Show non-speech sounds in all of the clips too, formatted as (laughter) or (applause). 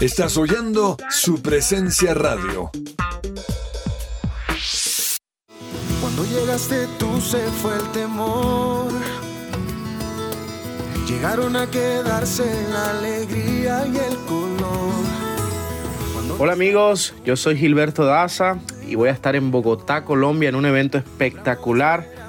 Estás oyendo su presencia radio. Cuando llegaste tú se fue el temor. Llegaron a quedarse la alegría y el color. Hola amigos, yo soy Gilberto Daza y voy a estar en Bogotá, Colombia, en un evento espectacular.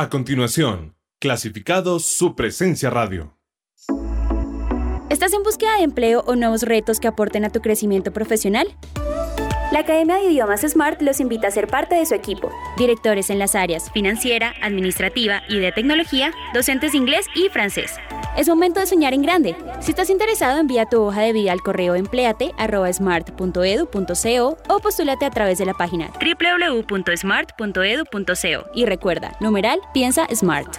A continuación, clasificados su presencia radio. ¿Estás en búsqueda de empleo o nuevos retos que aporten a tu crecimiento profesional? La Academia de Idiomas Smart los invita a ser parte de su equipo. Directores en las áreas financiera, administrativa y de tecnología, docentes de inglés y francés. Es momento de soñar en grande. Si estás interesado, envía tu hoja de vida al correo empleate.smart.edu.co o postúlate a través de la página www.smart.edu.co. Y recuerda, numeral, piensa Smart.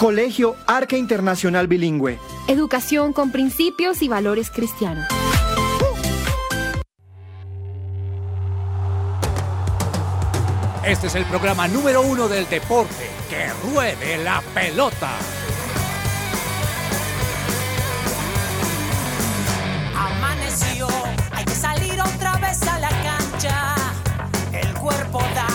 Colegio Arca Internacional Bilingüe. Educación con principios y valores cristianos. Este es el programa número uno del deporte. Que ruede la pelota. Amaneció, hay que salir otra vez a la cancha. El cuerpo da,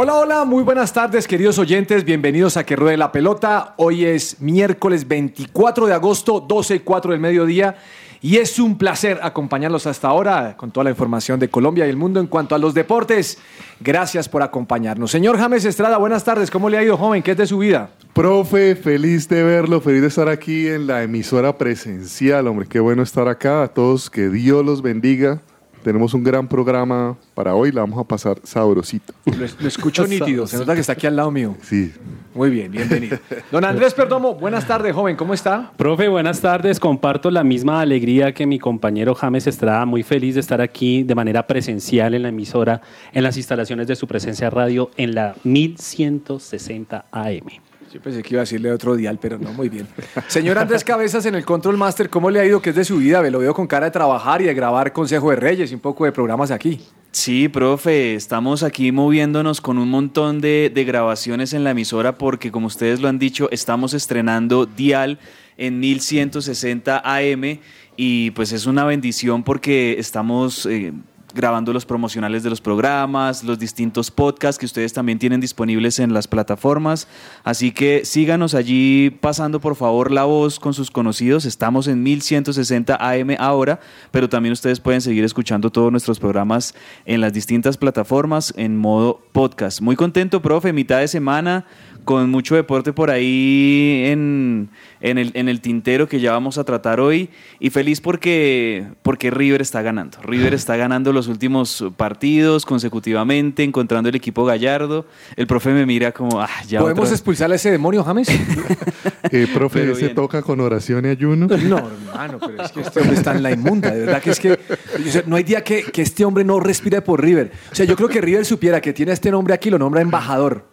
Hola, hola, muy buenas tardes queridos oyentes, bienvenidos a Que Ruede la Pelota. Hoy es miércoles 24 de agosto, 12 y 4 del mediodía. Y es un placer acompañarlos hasta ahora con toda la información de Colombia y el mundo en cuanto a los deportes. Gracias por acompañarnos. Señor James Estrada, buenas tardes. ¿Cómo le ha ido, joven? ¿Qué es de su vida? Profe, feliz de verlo, feliz de estar aquí en la emisora presencial, hombre. Qué bueno estar acá. A todos, que Dios los bendiga. Tenemos un gran programa para hoy, la vamos a pasar sabrosito. Lo, lo escucho (laughs) nítido, se nota que está aquí al lado mío. Sí. Muy bien, bienvenido. Don Andrés Perdomo, buenas tardes, joven, ¿cómo está? Profe, buenas tardes. Comparto la misma alegría que mi compañero James Estrada. Muy feliz de estar aquí de manera presencial en la emisora, en las instalaciones de su presencia radio en la 1160 AM. Pensé que iba a decirle otro dial, pero no, muy bien. Señor Andrés Cabezas, en el Control Master, ¿cómo le ha ido? ¿Qué es de su vida? Lo veo con cara de trabajar y de grabar Consejo de Reyes y un poco de programas aquí. Sí, profe, estamos aquí moviéndonos con un montón de, de grabaciones en la emisora porque, como ustedes lo han dicho, estamos estrenando Dial en 1160 AM y pues es una bendición porque estamos... eh, grabando los promocionales de los programas, los distintos podcasts que ustedes también tienen disponibles en las plataformas. Así que síganos allí pasando por favor la voz con sus conocidos. Estamos en 1160 AM ahora, pero también ustedes pueden seguir escuchando todos nuestros programas en las distintas plataformas en modo podcast. Muy contento, profe, mitad de semana con mucho deporte por ahí en, en, el, en el tintero que ya vamos a tratar hoy y feliz porque, porque River está ganando. River está ganando los últimos partidos consecutivamente, encontrando el equipo gallardo. El profe me mira como, ah, ya ¿Podemos otra vez". expulsar a ese demonio, James? (laughs) Eh, profe, Pero ¿se bien. toca con oración y ayuno? No, hermano, pero es que este hombre está en la inmunda. De verdad que es que o sea, no hay día que, que este hombre no respire por River. O sea, yo creo que River supiera que tiene a este nombre aquí, lo nombra embajador.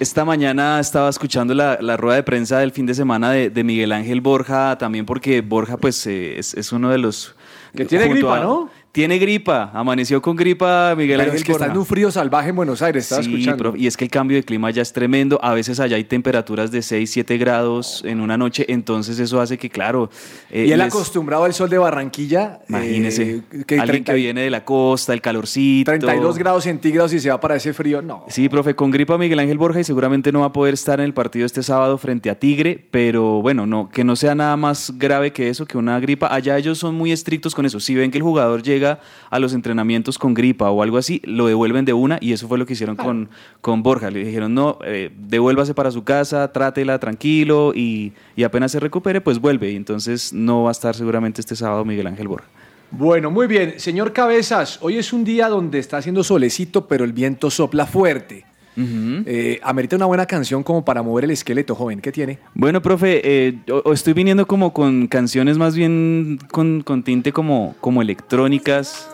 Esta mañana estaba escuchando la, la rueda de prensa del fin de semana de, de Miguel Ángel Borja, también porque Borja pues eh, es, es uno de los... Que tiene gripa, a- ¿no? Tiene gripa, amaneció con gripa Miguel Pero Ángel es que está Borja. en un frío salvaje en Buenos Aires, estaba Sí, escuchando. profe, y es que el cambio de clima ya es tremendo. A veces allá hay temperaturas de 6, 7 grados en una noche, entonces eso hace que, claro. eh, y él les- acostumbrado al sol de Barranquilla. Imagínese, eh, que alguien 30 que viene de la costa, el calorcito. 32 grados centígrados y se va para ese frío. No. Sí, profe, con gripa Miguel Ángel Borja y seguramente no va a poder estar en el partido este sábado frente a Tigre, pero bueno, no, que no sea nada más grave que eso, que una gripa. Allá ellos son muy estrictos con eso. Si ven que el jugador llega a los entrenamientos con gripa o algo así, lo devuelven de una y eso fue lo que hicieron con, con Borja. Le dijeron, no, eh, devuélvase para su casa, trátela tranquilo y, y apenas se recupere, pues vuelve. Y entonces no va a estar seguramente este sábado Miguel Ángel Borja. Bueno, muy bien. Señor Cabezas, hoy es un día donde está haciendo solecito, pero el viento sopla fuerte. Eh, amerita una buena canción como para mover el esqueleto, joven. ¿Qué tiene? Bueno, profe, eh, o- o estoy viniendo como con canciones más bien con, con tinte como, como electrónicas.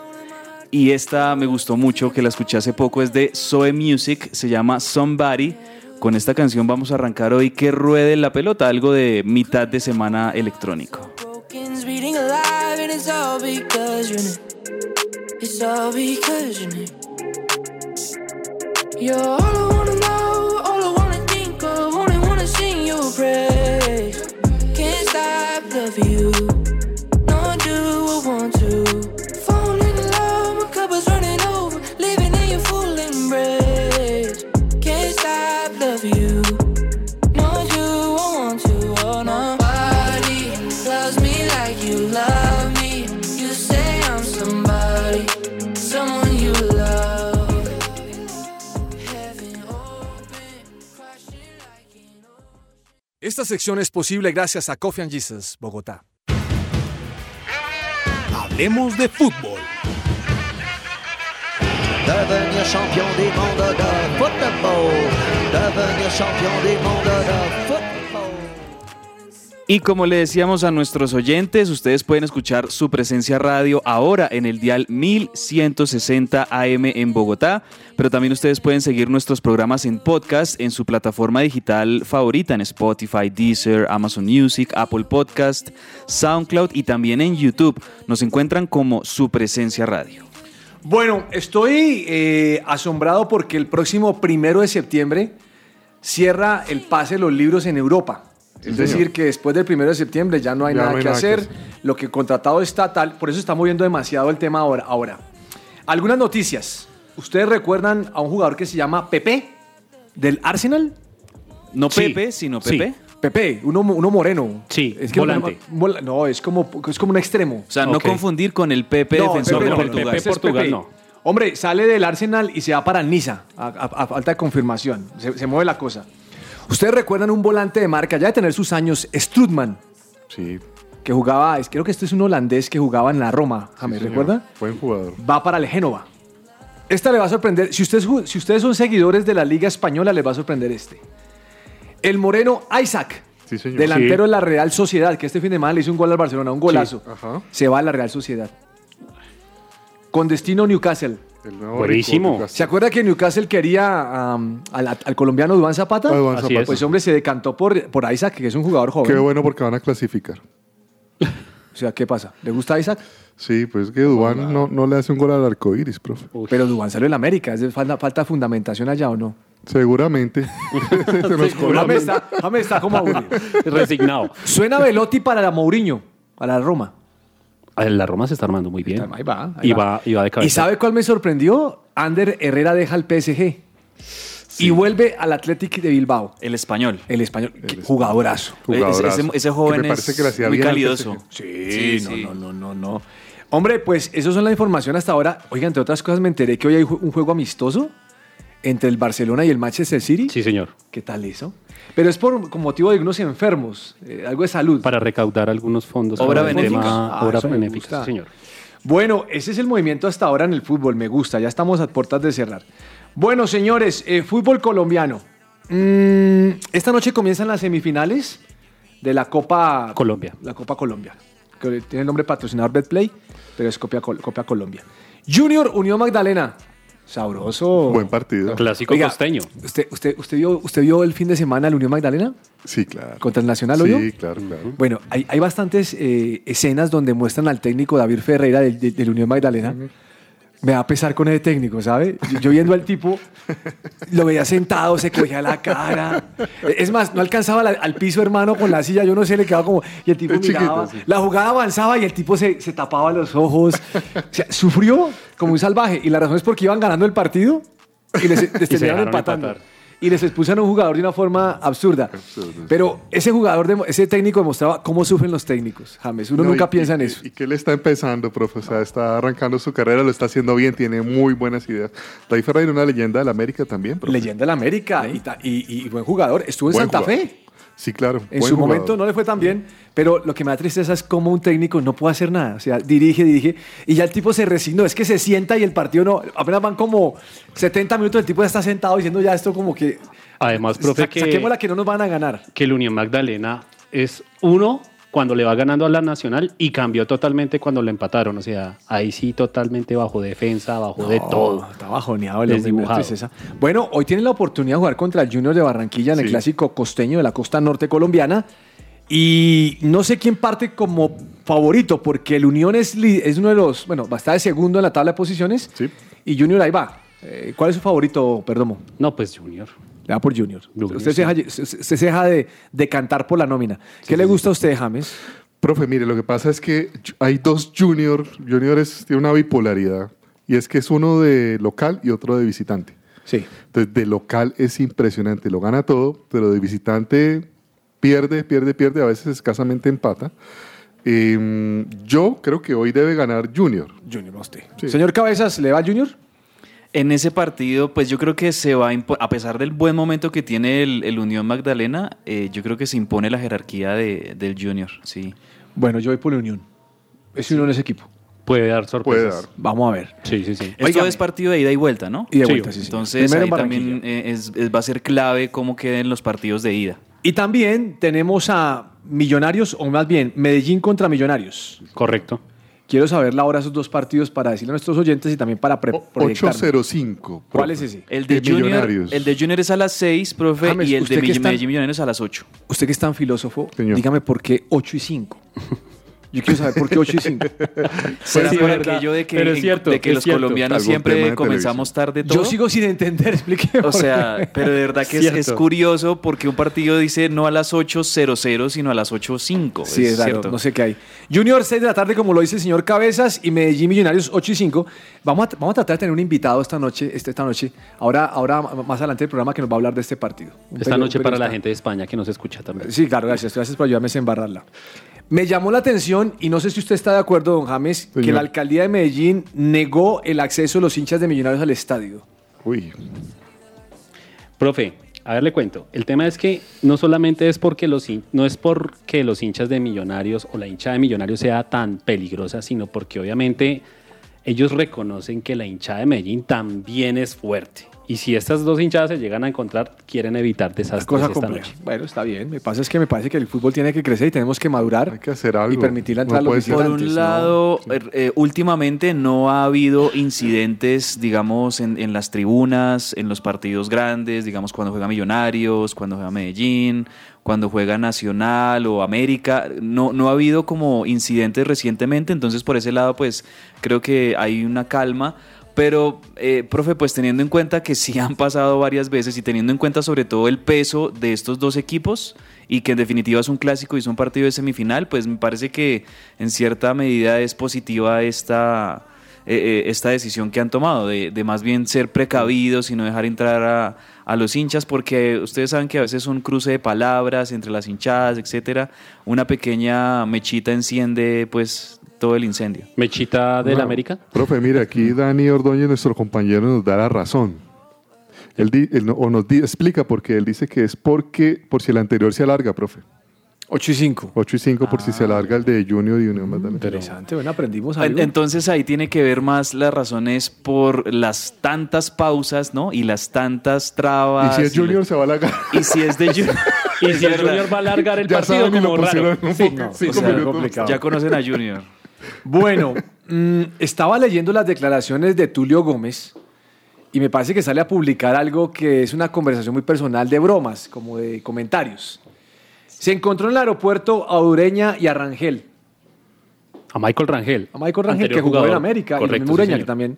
Y esta me gustó mucho, que la escuché hace poco, es de Zoe Music, se llama Somebody. Con esta canción vamos a arrancar hoy que ruede la pelota, algo de mitad de semana electrónico. Broken's beating alive, and it's all because you're new. It's all because you're new. You're all I wanna know, all I wanna think of, only wanna sing your praise. Can't stop loving you, nor do I want to. Esta sección es posible gracias a Coffee and Jesus, Bogotá. Hablemos de fútbol. Devenir champion du monde de football. Devenir champion du monde de football. Y como le decíamos a nuestros oyentes, ustedes pueden escuchar su presencia radio ahora en el dial 1160 AM en Bogotá, pero también ustedes pueden seguir nuestros programas en podcast en su plataforma digital favorita en Spotify, Deezer, Amazon Music, Apple Podcast, SoundCloud y también en YouTube. Nos encuentran como su presencia radio. Bueno, estoy eh, asombrado porque el próximo primero de septiembre cierra el pase de los libros en Europa. Sí, es señor. decir, que después del primero de septiembre ya no hay Ya nada no hay que nada que hacer. Lo que contratado está tal, por eso está moviendo demasiado el tema ahora. ahora. Algunas noticias. ¿Ustedes recuerdan a un jugador que se llama Pepe del Arsenal? No Sí. Pepe, sino Sí. Pepe. Pepe, uno, uno moreno. Sí, Es que volante. No, no, es como, es como un extremo. O sea, no confundir con el Pepe No, defensor Pepe de no, Portugal. Pepe Portugal no. Hombre, sale del Arsenal y se va para el Niza, a, a- a falta de confirmación. Se, se mueve la cosa. ¿Ustedes recuerdan un volante de marca, ya de tener sus años, Strutman? Sí. Que jugaba, es- creo que este es un holandés que jugaba en la Roma, James, señor. ¿recuerda? Buen jugador. Va para el Génova. Esta le va a sorprender. Si ustedes, si ustedes son seguidores de la Liga Española, les va a sorprender este. El moreno Isaac, Sí, señor. delantero Sí. de la Real Sociedad, que este fin de semana le hizo un gol al Barcelona, un golazo. Sí, ajá. Se va a la Real Sociedad. Con destino Newcastle. El nuevo Buenísimo. Rico, ¿Se acuerda que Newcastle quería um, al, al colombiano Duván Zapata? Duván Así Zapata. es. Pues hombre, se decantó por, por Isaac, que es un jugador joven. Qué bueno porque van a clasificar. (laughs) O sea, ¿qué pasa? ¿Le gusta Isaac? Sí, pues que Dubán no, no le hace un gol al arco iris, profe. Pero Duván salió en América. ¿Es de falta, falta fundamentación allá o no? Seguramente. (laughs) Se nos coló. James está, está como aburrido. (laughs) Resignado. Suena Velotti para la Mourinho, para la Roma. La Roma se está armando muy bien. Ahí va. ahí y, va. va, y va de cabeza. ¿Y sabe cuál me sorprendió? Ander Herrera deja el PSG. Y vuelve al Athletic de Bilbao. El español. El español. Jugadorazo. Ese- ese- ese joven me parece es que muy calidoso. PSG. Sí, no, no, no, no, no. Hombre, pues eso son la información hasta ahora. Oigan, entre otras cosas me enteré que hoy hay un juego amistoso entre el Barcelona y el Manchester City. Sí, señor. ¿Qué tal eso? Pero es por con motivo de unos enfermos, eh, algo de salud. Para recaudar algunos fondos. Obra benéfica. tema Ah, obra benéfica, señor. Bueno, ese es el movimiento hasta ahora en el fútbol, me gusta, ya estamos a puertas de cerrar. Bueno, señores, eh, fútbol colombiano. Mm, esta noche comienzan las semifinales de la Copa Colombia. La Copa Colombia, que tiene el nombre patrocinador Betplay, pero es Copa, Col- Copa Colombia. Junior Unión Magdalena. Sabroso. Buen partido. Clásico Oiga, costeño. ¿usted, usted, usted, vio, ¿Usted vio el fin de semana el Unión Magdalena? Sí, claro. ¿Contra el Nacional, Sí, claro, claro. Bueno, hay, hay bastantes eh, escenas donde muestran al técnico David Ferreira del, del- del Unión Magdalena. Me va a pesar con ese técnico, ¿sabe? Yo, yo viendo al tipo, lo veía sentado, se cogía la cara. Es más, no alcanzaba la- al piso, hermano, con la silla, yo no sé, le quedaba como... Y el tipo Es chiquito, miraba, sí. la jugada avanzaba y el tipo se, se tapaba los ojos. O sea, sufrió como un salvaje. Y la razón es porque iban ganando el partido y les, les (laughs) Y se terminaron empatando. empatar. Y les expulsan a un jugador de una forma absurda. Pero ese jugador, ese técnico demostraba cómo sufren los técnicos, James. Uno No, nunca y- piensa en eso. Y que él está empezando, profe. O sea, está arrancando su carrera, lo está haciendo bien, tiene muy buenas ideas. David Ferreira, una leyenda del América también, profe. Leyenda del América y, ta- y- y buen jugador. Estuvo en Buen Santa jugador. Fe. Sí, claro. En buen su jugador. momento no le fue tan bien, pero lo que me da tristeza es cómo un técnico no puede hacer nada. O sea, dirige, dirige, y ya el tipo se resignó. Es que se sienta y el partido no. Apenas van como 70 minutos, el tipo ya está sentado diciendo ya esto como que. Además, profe, sa- que, Saquémosla que no nos van a ganar. que el Unión Magdalena es uno cuando le va ganando a la Nacional y cambió totalmente cuando le empataron. O sea, ahí sí totalmente bajo defensa, bajo de todo. Está bajoneado el tristeza. Bueno, hoy tienen la oportunidad de jugar contra el Junior de Barranquilla en el clásico costeño de la costa norte colombiana. Y no sé quién parte como favorito, porque el Unión es uno de los, bueno, va a estar de segundo en la tabla de posiciones. Sí. Y Junior ahí va. Eh, ¿Cuál es su favorito, Perdomo? No, pues Junior. Le da por Junior. Junior, usted se deja, se- se deja de, de cantar por la nómina. ¿Qué le gusta a usted, James? Profe, mire, lo que pasa es que hay dos Junior. Junior es, tiene una bipolaridad. Y es que es uno de local y otro de visitante. Sí. Entonces, de local es impresionante, lo gana todo, pero de visitante pierde, pierde, pierde, a veces escasamente empata. Eh, yo creo que hoy debe ganar Junior. Junior, va usted. Sí. Señor Cabezas, ¿le va a Junior? En ese partido, pues yo creo que se va a a pesar del buen momento que tiene el, el Unión Magdalena, eh, yo creo que se impone la jerarquía de- del Junior, sí. Bueno, yo voy por la Unión. Es Unión ese equipo. Puede dar sorpresas. Puede dar. Vamos a ver. Sí, sí, sí. Esto es partido de ida y vuelta, ¿no? Y de Sí, vuelta, sí, sí. Entonces Primero ahí en también eh, es- es- va a ser clave cómo queden los partidos de ida. Y también tenemos a Millonarios, o más bien Medellín contra Millonarios. Correcto. Quiero saber la hora de esos dos partidos para decirle a nuestros oyentes y también para pre- proyectarnos. 805. ¿Cuál es ese? El de, De Junior, Millonarios. el de Junior es a las 6, profe, James, y el de Medellín Millonarios a las 8. Usted que es tan filósofo, Señor. dígame por qué 8 y 5. (laughs) Yo quiero saber por qué 8 y 5. ¿Será (laughs) sí, por verdad. aquello de que, Pero es cierto, de que es los cierto. colombianos Algún siempre comenzamos tarde todo? Yo sigo sin entender, (laughs) explique. O sea, pero de verdad que es, curioso porque un partido dice no a las 8.00, sino a las 8.05. Sí, es cierto. no sé qué hay. Junior 6 de la tarde, como lo dice el señor Cabezas, y Medellín Millonarios 8 y 5. Vamos a, vamos a tratar de tener un invitado esta noche, este- esta noche, ahora, ahora más adelante del programa que nos va a hablar de este partido. Un Esta noche para la gente de España que nos escucha también. Sí, claro, gracias. Gracias por ayudarme a desembarrarla. Me llamó la atención, y no sé si usted está de acuerdo, don James, que la alcaldía de Medellín negó el acceso de los hinchas de Millonarios al estadio. Uy, Profe, a ver, le cuento. El tema es que no solamente es porque los no es porque los hinchas de Millonarios o la hincha de Millonarios sea tan peligrosa, sino porque obviamente ellos reconocen que la hinchada de Medellín también es fuerte. Y si estas dos hinchadas se llegan a encontrar, quieren evitar desastres cosa esta compleja. noche. Bueno, está bien. Me pasa es que me parece que el fútbol tiene que crecer y tenemos que madurar hay que hacer algo. y permitir la No entrada de los puede ser- Por un ¿no? lado, eh, eh, últimamente no ha habido incidentes, digamos, en, en las tribunas, en los partidos grandes, digamos, cuando juega Millonarios, cuando juega Medellín, cuando juega Nacional o América. No, no ha habido como incidentes recientemente, entonces por ese lado, pues creo que hay una calma. Pero, eh, profe, pues teniendo en cuenta que sí han pasado varias veces y teniendo en cuenta sobre todo el peso de estos dos equipos y que en definitiva es un clásico y es un partido de semifinal, pues me parece que en cierta medida es positiva esta, eh, eh, esta decisión que han tomado, de, de más bien ser precavidos y no dejar entrar a, a los hinchas, porque ustedes saben que a veces un cruce de palabras entre las hinchadas, etcétera, una pequeña mechita enciende pues todo el incendio. ¿Mechita del No. América? Profe, mire, aquí Dani Ordóñez, nuestro compañero, nos da la razón. Él, di- él no- o nos di- explica porque él dice que es porque por si el anterior se alarga, profe. 8 y 5. 8 y 5 por si se alarga el de Junior y Unión Magdalena. Interesante, bueno, aprendimos En- algo. Entonces ahí tiene que ver más las razones por las tantas pausas, ¿no? Y las tantas Y trabas. si es y Junior, se va a alargar. Y si es de (laughs) Junior. Y si el. Junior va a alargar el Ya partido saben y lo como raro. Sí, no, cinco o sea, minutos. complicado. Ya conocen a Junior. Bueno, mm, estaba leyendo las declaraciones de Tulio Gómez y me parece que sale a publicar algo que es una conversación muy personal de bromas, como de comentarios. Se encontró en el aeropuerto a Ureña y a Rangel. A Michael Rangel. A Michael Rangel, que jugó en. América, y Correcto, el mismo sí, Ureña, que también.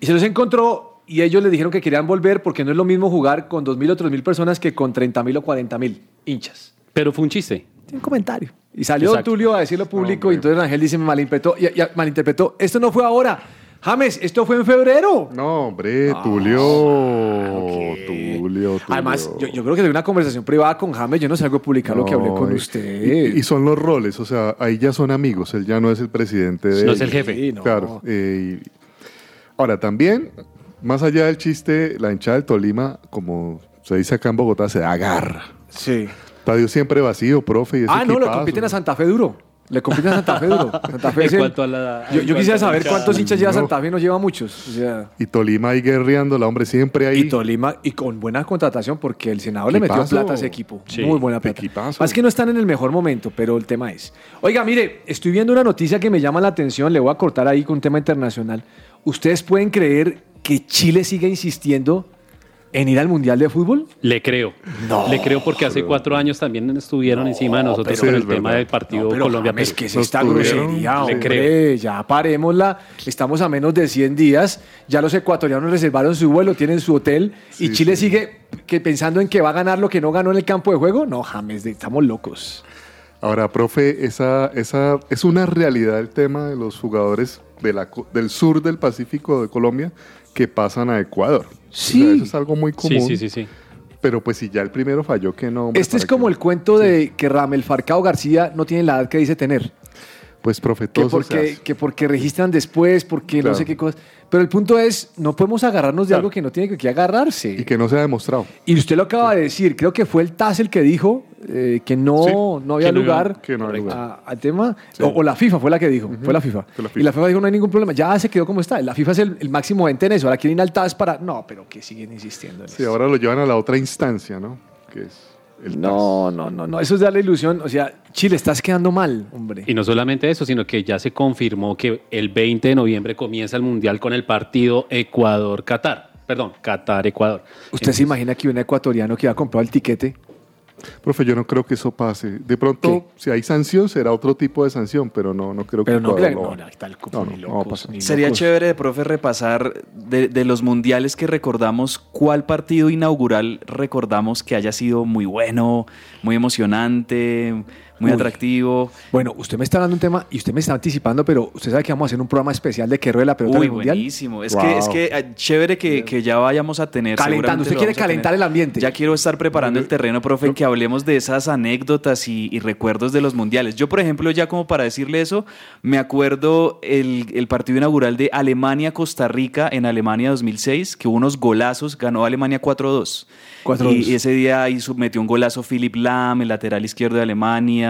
Y se los encontró y ellos le dijeron que querían volver porque no es lo mismo jugar con 2.000 o 3.000 personas que con 30.000 o 40.000 hinchas. Pero fue un chiste. Un comentario. Y salió Exacto. Tulio a decirlo público y entonces Rangel dice, me malinterpretó, y, y- malinterpretó, esto no fue ahora. James, esto fue en febrero. No, hombre, Tulio. Tulio, Tulio. Además, yo, yo creo que de una conversación privada con James, yo no salgo a publicar lo que hablé con usted. Y, y son los roles, o sea, ahí ya son amigos, él ya no es el presidente de No es el jefe. Sí, no. Claro. eh, y- ahora, también, más allá del chiste, la hinchada del Tolima, como se dice acá en Bogotá, se da garra. Sí. Estadio siempre vacío, profe. Y ese Ah, no, le equipazo. compiten a Santa Fe duro. Le compiten a Santa Fe duro. (laughs) Santa Fe es el- cuanto a la- yo, quisiera saber la cuántos hinchas lleva No. Santa Fe, no lleva muchos. O sea, Y Tolima ahí guerreando, hombre, siempre ahí. y Tolima, y con buena contratación, porque el Senado le metió plata a ese equipo. Sí. Muy buena plata. Equipazo. Más que no están en el mejor momento, pero el tema es. Oiga, mire, estoy viendo una noticia que me llama la atención, le voy a cortar ahí con un tema internacional. ¿Ustedes pueden creer que Chile sigue insistiendo en ir al Mundial de Fútbol? Le creo. No, Le creo porque hace cuatro años también estuvieron encima de nosotros es el tema del partido No, Colombia. James, Perú. ¿qué es esta grosería, le hombre? creo. Ya parémosla. Estamos a menos de 100 días. Ya los ecuatorianos reservaron su vuelo, tienen su hotel. y Chile sí. sigue que pensando en que va a ganar lo que no ganó en el campo de juego. No, James, estamos locos. Ahora, profe, esa, esa es una realidad el tema de los jugadores de la, co- del sur del Pacífico de Colombia que pasan a Ecuador. Sí. O sea, eso es algo muy común. sí, sí, sí. Pero pues si ya el primero falló, que no. hombre, Este es ¿para como el cuento de que Ramel Farcao García no tiene la edad que dice tener. Pues, profe, Que porque, hace. que porque registran después, porque no sé qué cosas. Pero el punto es, no podemos agarrarnos de Claro. algo que no tiene que- agarrarse. Y que no se ha demostrado. Y usted lo acaba de decir, creo que fue el TAS el que dijo eh, que no, Sí, no había que lugar no al tema. O, o la FIFA fue la que dijo, fue la FIFA. fue la Y la FIFA dijo no hay ningún problema, ya se quedó como está. La FIFA es el, el máximo ente en eso, ahora quieren ir al TAS para... No, pero que siguen insistiendo en Sí, eso. ahora lo llevan a la otra instancia, ¿no? Que es el No, no, no, no, eso es darle ilusión. O sea, Chile, estás quedando mal, hombre. Y no solamente eso, sino que ya se confirmó que el 20 de noviembre comienza el Mundial con el partido Ecuador-Qatar. Perdón, Qatar-Ecuador. ¿Usted se imagina que un ecuatoriano que iba a comprar el tiquete? Profe, yo no creo que eso pase. De pronto, si hay sanción, será otro tipo de sanción, pero no, no creo Pero que no, lo no, no, está el cupo, No, no, ni Sería locos. chévere, profe, repasar de, de los mundiales que recordamos, cuál partido inaugural recordamos que haya sido muy bueno, muy emocionante, muy Uy. atractivo. Bueno, usted me está dando un tema y usted me está anticipando, pero usted sabe que vamos a hacer un programa especial de que ruede la pelota Uy, mundial. buenísimo. Es Wow. que es que eh, chévere que, que ya vayamos a tener. Calentando, usted quiere calentar el ambiente. Ya quiero estar preparando el terreno, profe, en que hablemos de esas anécdotas y, y recuerdos de los mundiales. Yo, por ejemplo, ya como para decirle eso, me acuerdo el, el partido inaugural de Alemania-Costa Rica en Alemania 2006, que hubo unos golazos, ganó Alemania 4-2. 4-2. Y, y ese día ahí metió un golazo Philip Lahm, el lateral izquierdo de Alemania.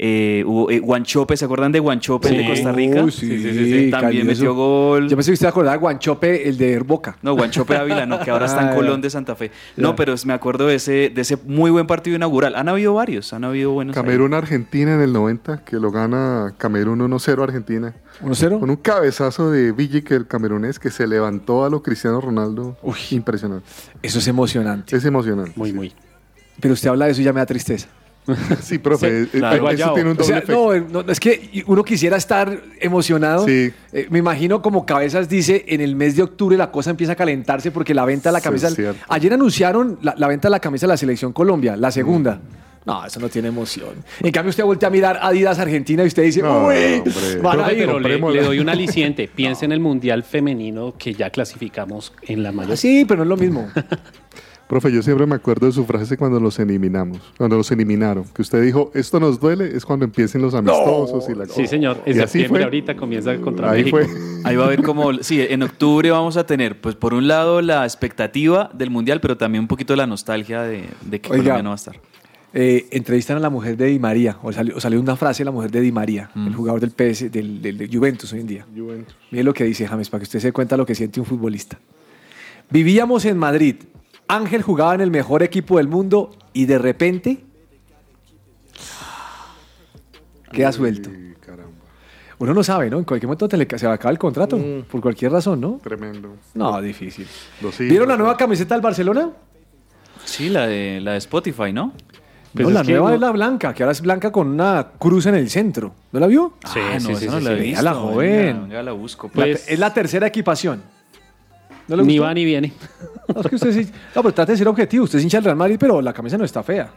Eh, hubo eh, Guanchope, ¿se acuerdan de Guanchope, el de Sí. Costa Rica? Uy, sí, También calioso. metió gol. Yo pensé que usted acordaba de Guanchope, el de Boca. No, Guanchope Ávila, no, que ahora está Ah, en Colón ya. de Santa Fe. Ya. No, pero me acuerdo de ese, de ese muy buen partido inaugural. Han habido varios, han habido buenos. ahí. Camerún-Argentina en el 90, que lo gana Camerún 1-0 Argentina. ¿1-0? Con un cabezazo de Villic, el camerunés, que se levantó a lo Cristiano Ronaldo. Impresionante. Eso es emocionante. Es emocionante. Muy, muy. Pero usted habla de eso y ya me da tristeza. (laughs) Sí, profe, Sí, eh, claro. eh, eso tiene un O doble sea, efecto. no, eh, no, es que uno quisiera estar emocionado. Sí. Eh, me imagino como Cabezas dice, en el mes de octubre la cosa empieza a calentarse porque la venta de la Sí, camisa... Ayer anunciaron la, la venta de la camisa de la Selección Colombia, la segunda. No, eso no tiene emoción. En cambio, usted voltea a mirar Adidas Argentina y usted dice, No, uy, van a ir. pero le, le doy un aliciente. (laughs) Piensa en el Mundial Femenino que ya clasificamos en la mayor. Ah, Sí, pero no es lo mismo. (laughs) Profe, yo siempre me acuerdo de su frase cuando los eliminamos, cuando los eliminaron, que usted dijo, esto nos duele, es cuando empiecen los amistosos y la Sí, señor. En Y así septiembre fue. ahorita comienza contra Ahí México. fue. Ahí va a ver cómo, sí, en octubre vamos a tener, pues por un lado la expectativa del mundial, pero también un poquito la nostalgia de, de que Oiga. Colombia no va a estar. Eh, entrevistan a la mujer de Di María, o salió, o salió una frase de la mujer de Di María, el jugador del PS, del, del- del Juventus hoy en día. Mire lo que dice James, para que usted se dé cuenta lo que siente un futbolista. Vivíamos en Madrid, Ángel jugaba en el mejor equipo del mundo y de repente queda suelto. Uno no sabe, ¿no? En cualquier momento se va a acabar el contrato, por cualquier razón, ¿no? Tremendo. No, difícil. ¿Vieron la nueva camiseta del Barcelona? Sí, la de, la de Spotify, ¿no? no, la nueva es la blanca, que ahora es blanca con una cruz en el centro. ¿No la vio? Sí, Ah, no, sí, esa sí, no sí, la visto. la joven. venga, la busco, pues. es la tercera equipación. ¿No le Ni va ni viene. (laughs) No, es que usted sí. No, pero trate de ser objetivo. Usted es hincha del Real Madrid, pero la camisa no está fea.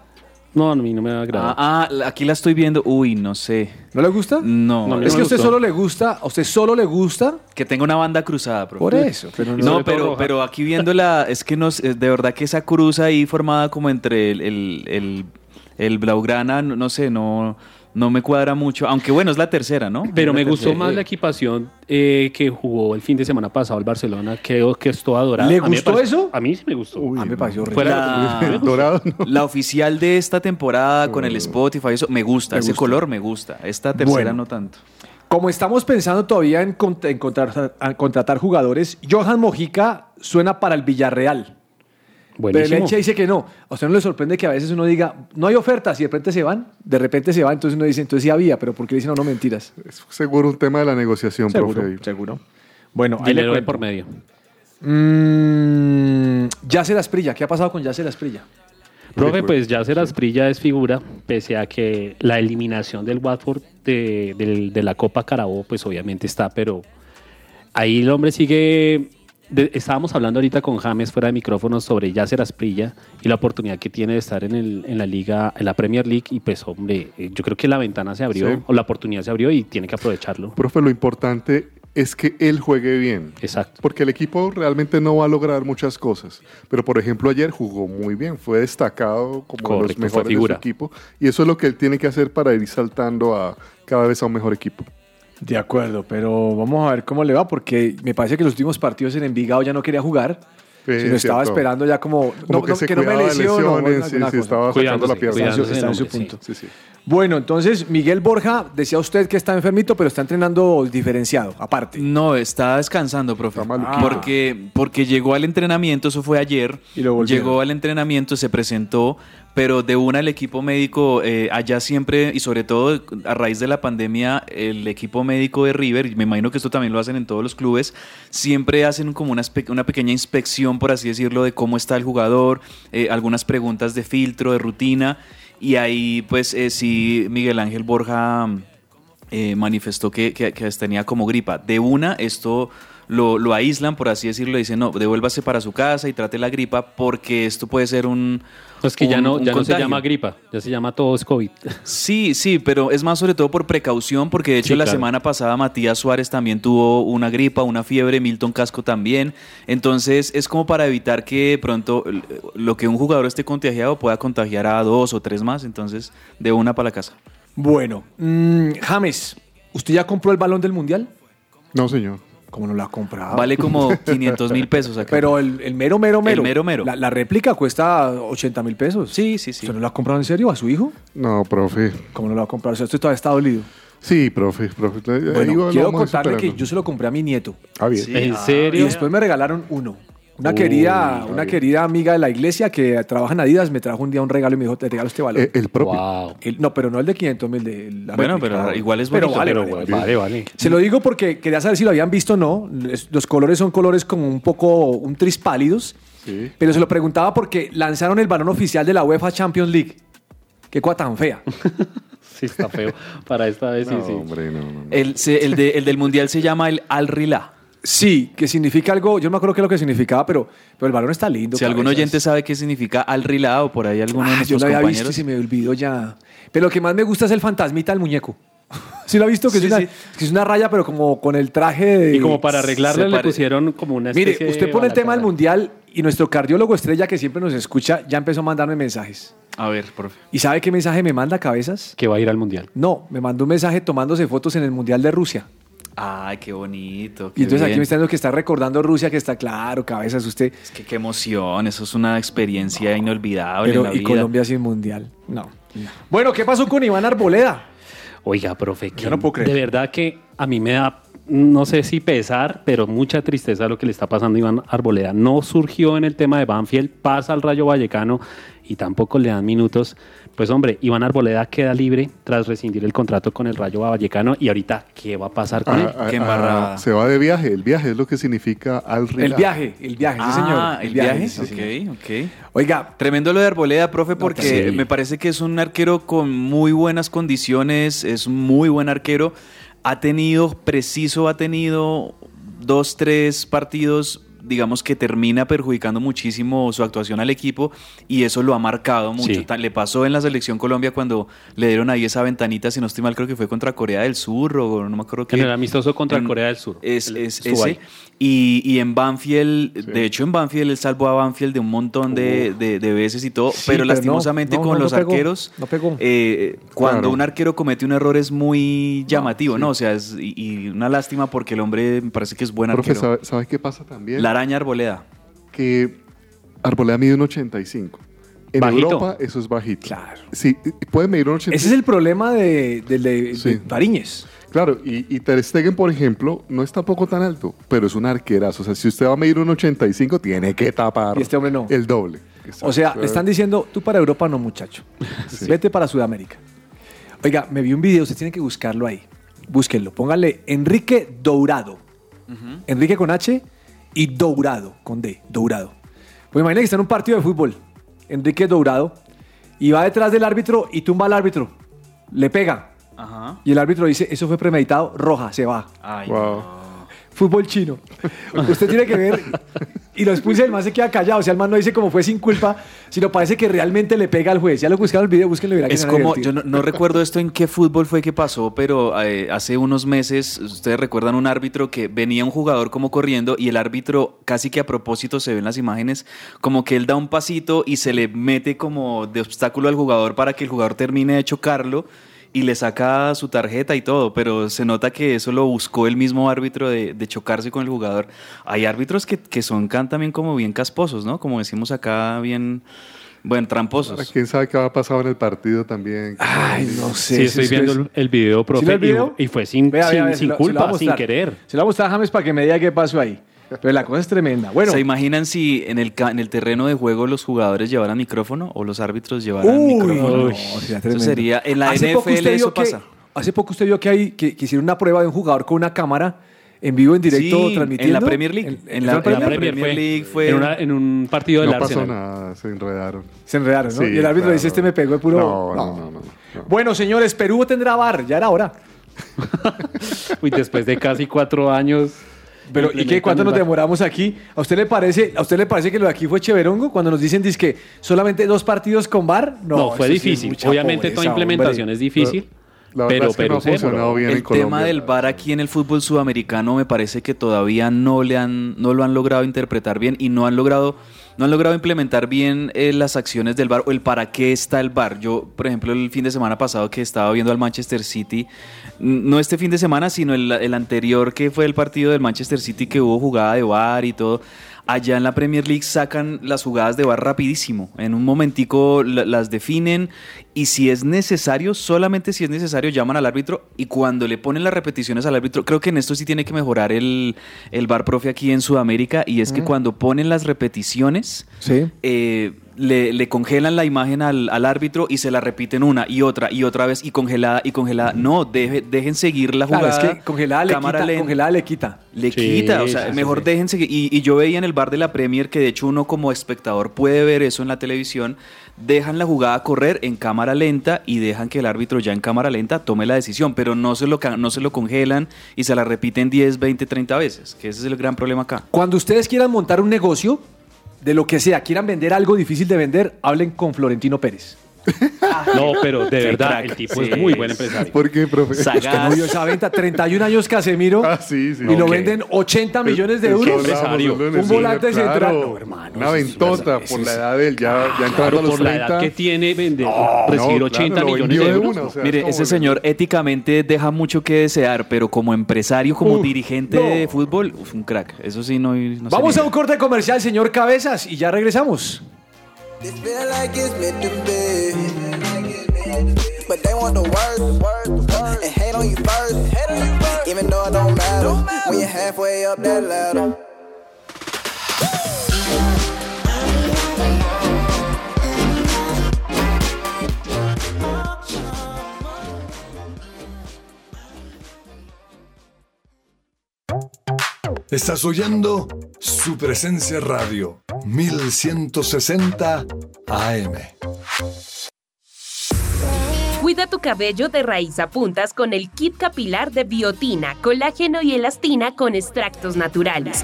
No, a mí no me agrada. Ah, ah, aquí la estoy viendo. Uy, no sé. ¿No le gusta? No. es que a usted solo le gusta, a usted solo le gusta. Que tenga una banda cruzada, profe. Por eso, pero no- pero, pero aquí viéndola, es que nos, de verdad que esa cruz ahí formada como entre el, el, el, el Blaugrana, no, no sé, no, no me cuadra mucho. Aunque bueno, es la tercera, ¿no? Pero me la gustó tercera. más la equipación eh, que jugó el fin de semana pasado el Barcelona. Creo que es toda dorada. ¿Le A gustó pareció- eso? A mí sí me gustó. a mí me pareció horrible. Lo que- La, (laughs) la oficial de esta temporada con el Spotify, eso me gusta, Me ese gusta. color me gusta. Esta tercera Bueno. no tanto. Como estamos pensando todavía en, cont- en contratar, en contratar jugadores, Johan Mojica suena para el Villarreal. Pero Buenísimo. Leche dice que no. ¿A usted no le sorprende que a veces uno diga, no hay ofertas y de repente se van? De repente se van, entonces uno dice, entonces sí había, pero ¿por qué dicen no, no mentiras? Es seguro un tema de la negociación, Seguro, profe. seguro. Bueno, ahí le cuento. por medio. Mm, Yacer Asprilla, ¿qué ha pasado con Yacer Asprilla? Profe, pues ya Asprilla es figura, pese a que la eliminación del Watford de, la Copa Carabobo, pues obviamente está, pero ahí el hombre sigue. De- estábamos hablando ahorita con James fuera de micrófonos sobre Yacer Asprilla y la oportunidad que tiene de estar en, el- en la liga, en la Premier League, y pues hombre, eh, yo creo que la ventana se abrió, Sí. o la oportunidad se abrió y tiene que aprovecharlo. Profe, lo importante es que él juegue bien. Exacto. Porque el equipo realmente no va a lograr muchas cosas. Pero, por ejemplo, ayer jugó muy bien. Fue destacado como los Correcto, fue mejores de su equipo. Y eso es lo que él tiene que hacer para ir saltando a cada vez a un mejor equipo. De acuerdo, pero vamos a ver cómo le va, porque me parece que los últimos partidos en Envigado ya no quería jugar. Sí, sino es estaba esperando ya como, Como no, que no, se que no me lesiono. lesiones, sí, sí, estaba sacando la pierna. Está en su- está punto. Sí, sí. Bueno, entonces Miguel Borja, decía usted que está enfermito, pero está entrenando diferenciado, aparte. No, está descansando, profe. Porque, porque llegó al entrenamiento, eso fue ayer. Y lo llegó al entrenamiento, se presentó, pero de una el equipo médico, eh, allá siempre, y sobre todo a raíz de la pandemia, el equipo médico de River, y me imagino que esto también lo hacen en todos los clubes, siempre hacen como una, pequeña inspección, por así decirlo, de cómo está el jugador, eh, algunas preguntas de filtro, de rutina, y ahí pues eh, sí, Miguel Ángel Borja eh, manifestó que, que- que tenía como gripa. De una, esto lo, lo aíslan, por así decirlo, dicen, no, devuélvase para su casa y trate la gripa porque esto puede ser un... Es que ya no, ya no se llama gripa, ya se llama todo es COVID. Sí, sí, pero es más sobre todo por precaución, porque de hecho Sí, la claro. semana pasada Matías Suárez también tuvo una gripa, una fiebre, Milton Casco también. Entonces es como para evitar que de pronto lo que un jugador esté contagiado pueda contagiar a dos o tres más. Entonces, de una para la casa. Bueno, mm, James, ¿usted ya compró el balón del mundial? No, señor. ¿Cómo no lo ha comprado? Vale como (laughs) 500 mil pesos acá. Pero el, el mero, mero, mero. El mero, mero. La, la réplica cuesta 80 mil pesos. Sí, sí, sí. ¿Usted no lo ha comprado en serio a su hijo? No, profe. ¿Cómo no lo va a comprar? O sea, usted todavía está dolido. Sí, profe. profe. Bueno, quiero contarle que yo se lo compré a mi nieto. Ah, bien. ¿En Y serio? después me regalaron uno. Una querida, una querida amiga de la iglesia que trabaja en Adidas me trajo un día un regalo y me dijo, te regalo este balón. Eh, el propio. Wow. El- no, pero no el de 500 mil, de la Bueno, réplica. pero igual es Pero bonito. vale, Pero vale, vale, vale. Se lo digo porque quería saber si lo habían visto o no. Los colores son colores como un poco, un tris pálidos. Sí. Pero se lo preguntaba porque lanzaron el balón oficial de la UEFA Champions League. Qué cosa tan fea. (laughs) Sí, está feo. Para esta vez sí, No, sí. hombre, no, no, no. El, se- el, de- el del Mundial se llama el Al Rila. Sí, que significa algo, yo no me acuerdo qué es lo que significaba, pero, pero el balón está lindo. Si algún oyente sabe qué significa al rilado, por ahí alguno de Ah, yo nuestros lo había compañeros. visto y se me olvidó ya. Pero lo que más me gusta es el fantasmita del muñeco. (laughs) ¿Sí lo ha visto? Que, Sí, es, una, sí. que es una raya, pero como con el traje de... Y como para arreglarle le pusieron como una Mire, especie usted de pone el tema del mundial y nuestro cardiólogo estrella que siempre nos escucha ya empezó a mandarme mensajes. A ver, profe. ¿Y sabe qué mensaje me manda, cabezas? Que va a ir al mundial. No, me mandó un mensaje tomándose fotos en el mundial de Rusia. Ay, qué bonito. Y entonces aquí me está diciendo que está recordando Rusia, que está claro, cabezas, usted. Es que qué emoción, eso es una experiencia inolvidable Pero, en la y vida. Colombia sin mundial. No. Bueno, ¿qué pasó con Iván Arboleda? Oiga, profe, que no puedo creer. de verdad que a mí me da, no sé si pesar, pero mucha tristeza lo que le está pasando a Iván Arboleda. No surgió en el tema de Banfield, pasa al Rayo Vallecano y tampoco le dan minutos. Pues hombre, Iván Arboleda queda libre tras rescindir el contrato con el Rayo Vallecano y ahorita, ¿qué va a pasar con él? Ah, ah, ah, se va de viaje. El viaje es lo que significa al El viaje, el viaje, sí, señor. Ah, el viaje. ok, ok. Oiga. Tremendo lo de Arboleda, profe, porque sí. me parece que es un arquero con muy buenas condiciones, es muy buen arquero. Ha tenido, preciso, ha tenido dos, tres partidos digamos que termina perjudicando muchísimo su actuación al equipo y eso lo ha marcado mucho. Sí. Le pasó en la selección Colombia cuando le dieron ahí esa ventanita, si no estoy mal, creo que fue contra Corea del Sur o no me acuerdo qué. En el amistoso contra En- Corea del Sur. Es, es ese. Y, y en Banfield, de hecho en Banfield él salvó a Banfield de un montón de, de- de veces y todo, Sí, pero lastimosamente no, con no, no los pegó, arqueros, no pegó. eh, cuando Claro. un arquero comete un error es muy llamativo, ¿no? O sea, es, y, y una lástima porque el hombre me parece que es buen Profe, arquero. ¿sabe, sabe qué pasa también? La araña arboleda. Que Arboleda mide un 85. En Bajito. Europa eso es bajito. Claro. Sí, puede medir un 85. Ese es el problema de, de, de- Sí. de Fariñez. Claro, y, y Ter Stegen, por ejemplo, no es tampoco tan alto, pero es un arquerazo. O sea, si usted va a medir un 85, tiene que tapar Y este hombre no. el doble. O sea, le están diciendo, tú para Europa no, muchacho. (laughs) Vete para Sudamérica. Oiga, me vi un video, usted tiene que buscarlo ahí. Búsquenlo, póngale Enrique Dourado. Enrique con H y Dourado, con D, Dourado. Pues imagínate que está en un partido de fútbol, Enrique Dourado, y va detrás del árbitro y tumba al árbitro. Le pega. Ajá. Y el árbitro dice, eso fue premeditado, roja, se va. Ay, Fútbol chino. Usted tiene que ver y lo expulsa y el man se queda callado. O sea, el man no dice como fue sin culpa, sino parece que realmente le pega al juez. Ya lo buscaron el video, búsquenlo y verán que Es como, yo no, no recuerdo esto en qué fútbol fue que pasó, pero eh, hace unos meses, ustedes recuerdan un árbitro que venía un jugador como corriendo y el árbitro casi que a propósito se ven las imágenes, como que él da un pasito y se le mete como de obstáculo al jugador para que el jugador termine de chocarlo y le saca su tarjeta y todo, pero se nota que eso lo buscó el mismo árbitro de, de chocarse con el jugador. Hay árbitros que, que son can también como bien casposos, ¿no? Como decimos acá, bien, bueno, tramposos. Ahora, ¿Quién sabe qué va a pasar en el partido también? Ay, no sé. Sí, estoy viendo el- el video, profe, ¿Sí lo y- vio? y fue sin- Vea, vea, sin- vea, sin lo culpa, sin querer. Se lo voy a mostrar a James para que me diga qué pasó ahí. Pero la cosa es tremenda. Bueno, ¿Se imaginan si en el, en el terreno de juego los jugadores llevaran micrófono o los árbitros llevaran Uy, micrófono? no, Eso sería tremendo. sería, en la Hace poco NFL usted vio eso que- pasa. Hace poco usted vio que, hay, que, que hicieron una prueba de un jugador con una cámara en vivo, en directo, Sí, transmitiendo. en la Premier League. En la- ¿fue en la Premier League fue- en, una- en un partido del No pasó Arsenal. nada, se enredaron. Se enredaron, ¿no? Sí, y el árbitro claro. dice, este me pegó de puro... No, no, no, no, no. Bueno, señores, Perú tendrá bar, ya era hora. (laughs) Uy, después de casi cuatro años. Pero, ¿y qué? ¿Cuánto nos demoramos aquí? ¿A usted le parece, a usted le parece que lo de aquí fue cheverongo? Cuando nos dicen que solamente dos partidos con bar? No, No, fue sí difícil. mucha Obviamente pobreza, toda implementación hombre. es difícil. La pero es que no pero funcionado demoró. bien en El tema Colombia. del VAR aquí en el fútbol sudamericano me parece que todavía no le han no lo han logrado interpretar bien y no han logrado no han logrado implementar bien eh, las acciones del VAR o el para qué está el VAR. Yo, por ejemplo, el fin de semana pasado que estaba viendo al Manchester City, no este fin de semana, sino el, el anterior que fue el partido del Manchester City que hubo jugada de VAR y todo. Allá en la Premier League sacan las jugadas de VAR rapidísimo. En un momentico la- las definen y si es necesario, solamente si es necesario, llaman al árbitro y cuando le ponen las repeticiones al árbitro, creo que en esto sí tiene que mejorar el, el VAR profe aquí en Sudamérica y es que Mm. cuando ponen las repeticiones, Sí. eh, le, le congelan la imagen al, al árbitro y se la repiten una y otra y otra vez y congelada y congelada. No, deje- dejen seguir la Claro, jugada. es que congelada le, quita, lenta. congelada le quita. Le quita, o sea, mejor dejen seguir. Y, y yo veía en el bar de la Premier que de hecho uno como espectador puede ver eso en la televisión. Dejan la jugada correr en cámara lenta y dejan que el árbitro ya en cámara lenta tome la decisión, pero no se lo, no se lo congelan y se la repiten 10, 20, 30 veces, que ese es el gran problema acá. Cuando ustedes quieran montar un negocio, de lo que sea, quieran vender algo difícil de vender, hablen con Florentino Pérez. (laughs) No, pero de verdad, crack. el tipo Sí, es muy buen empresario. ¿Por qué, profe? Usted no vio esa venta, 31 años Casemiro sí, sí. y lo venden 80 millones de euros. Un volante claro. central. No, hermano. Una ventota por la edad de él, ya, ya entrando Claro, a los por la 30. edad que tiene, vender, No, recibir no, 80 claro, lo millones de euros. una, o sea, Mire, ese señor éticamente deja mucho que desear, pero como empresario, como dirigente no. de fútbol, uf, un crack. Eso sí, no, Vamos a un corte comercial, señor Cabezas, y ya regresamos. This feel like it's meant to be. But they want the worst, and hate on you first. Even though it don't matter when you're halfway up that ladder. Estás oyendo su presencia radio 1160 AM. Cuida tu cabello de raíz a puntas con el kit capilar de biotina, colágeno y elastina con extractos naturales.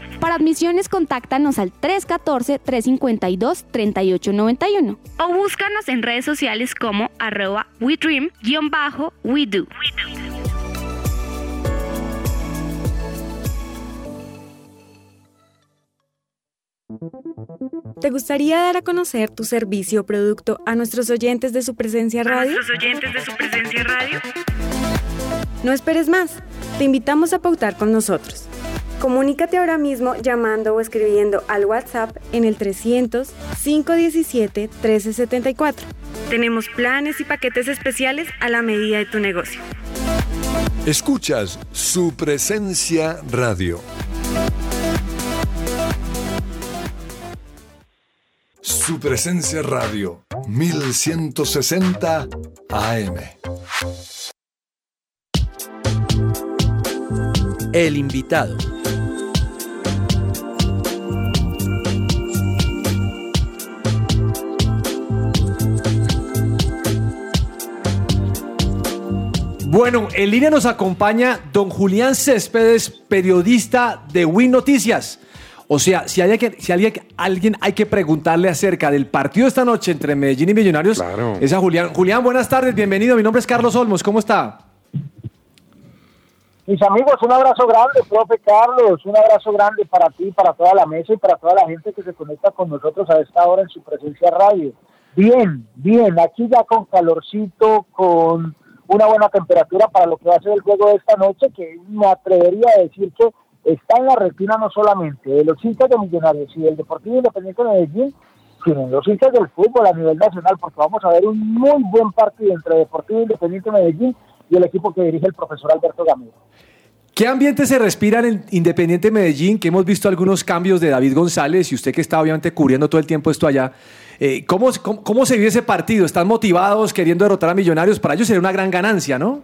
Para admisiones, contáctanos al 314-352-3891 o búscanos en redes sociales como arroba WeDream-WeDo. ¿Te gustaría dar a conocer tu servicio o producto a nuestros oyentes de su presencia radio? oyentes de su presencia radio? No esperes más. Te invitamos a pautar con nosotros. Comunícate ahora mismo llamando o escribiendo al WhatsApp en el 300-517-1374. Tenemos planes y paquetes especiales a la medida de tu negocio. Escuchas su presencia radio. Su presencia radio 1160 AM. El invitado. Bueno, en línea nos acompaña don Julián Céspedes, periodista de Win Noticias. O sea, si, hay que, si alguien, alguien hay que preguntarle acerca del partido esta noche entre Medellín y Millonarios, es a Julián. Julián, buenas tardes, bienvenido. Mi nombre es Carlos Olmos, ¿cómo está? Mis amigos, un abrazo grande, profe Carlos, un abrazo grande para ti, para toda la mesa y para toda la gente que se conecta con nosotros a esta hora en su presencia radio. Bien, bien, aquí ya con calorcito, con una buena temperatura para lo que va a ser el juego de esta noche, que me atrevería a decir que está en la retina no solamente de los hinchas de Millonarios y del Deportivo Independiente de Medellín, sino los hinchas del fútbol a nivel nacional, porque vamos a ver un muy buen partido entre Deportivo Independiente de Medellín y el equipo que dirige el profesor Alberto Gamero. ¿Qué ambiente se respira en Independiente Medellín? Que hemos visto algunos cambios de David González y usted que está obviamente cubriendo todo el tiempo esto allá. Eh, ¿cómo, cómo, cómo se vive ese partido? ¿Están motivados queriendo derrotar a Millonarios? Para ellos sería una gran ganancia, ¿no?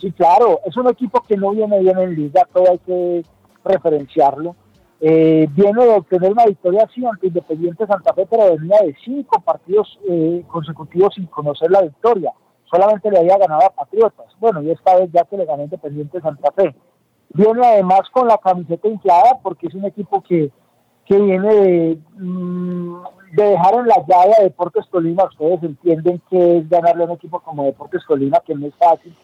Sí, claro, es un equipo que no viene bien en liga, todo hay que referenciarlo. Eh, viene de obtener una victoria así ante Independiente Santa Fe, pero venía de cinco partidos eh, consecutivos sin conocer la victoria. Solamente le había ganado a Patriotas. Bueno, y esta vez ya que le ganó Independiente Santa Fe. Viene además con la camiseta inflada porque es un equipo que, que viene de, mm, de dejar en la llave a Deportes Tolima. Ustedes entienden que es ganarle a un equipo como Deportes Tolima, que no es fácil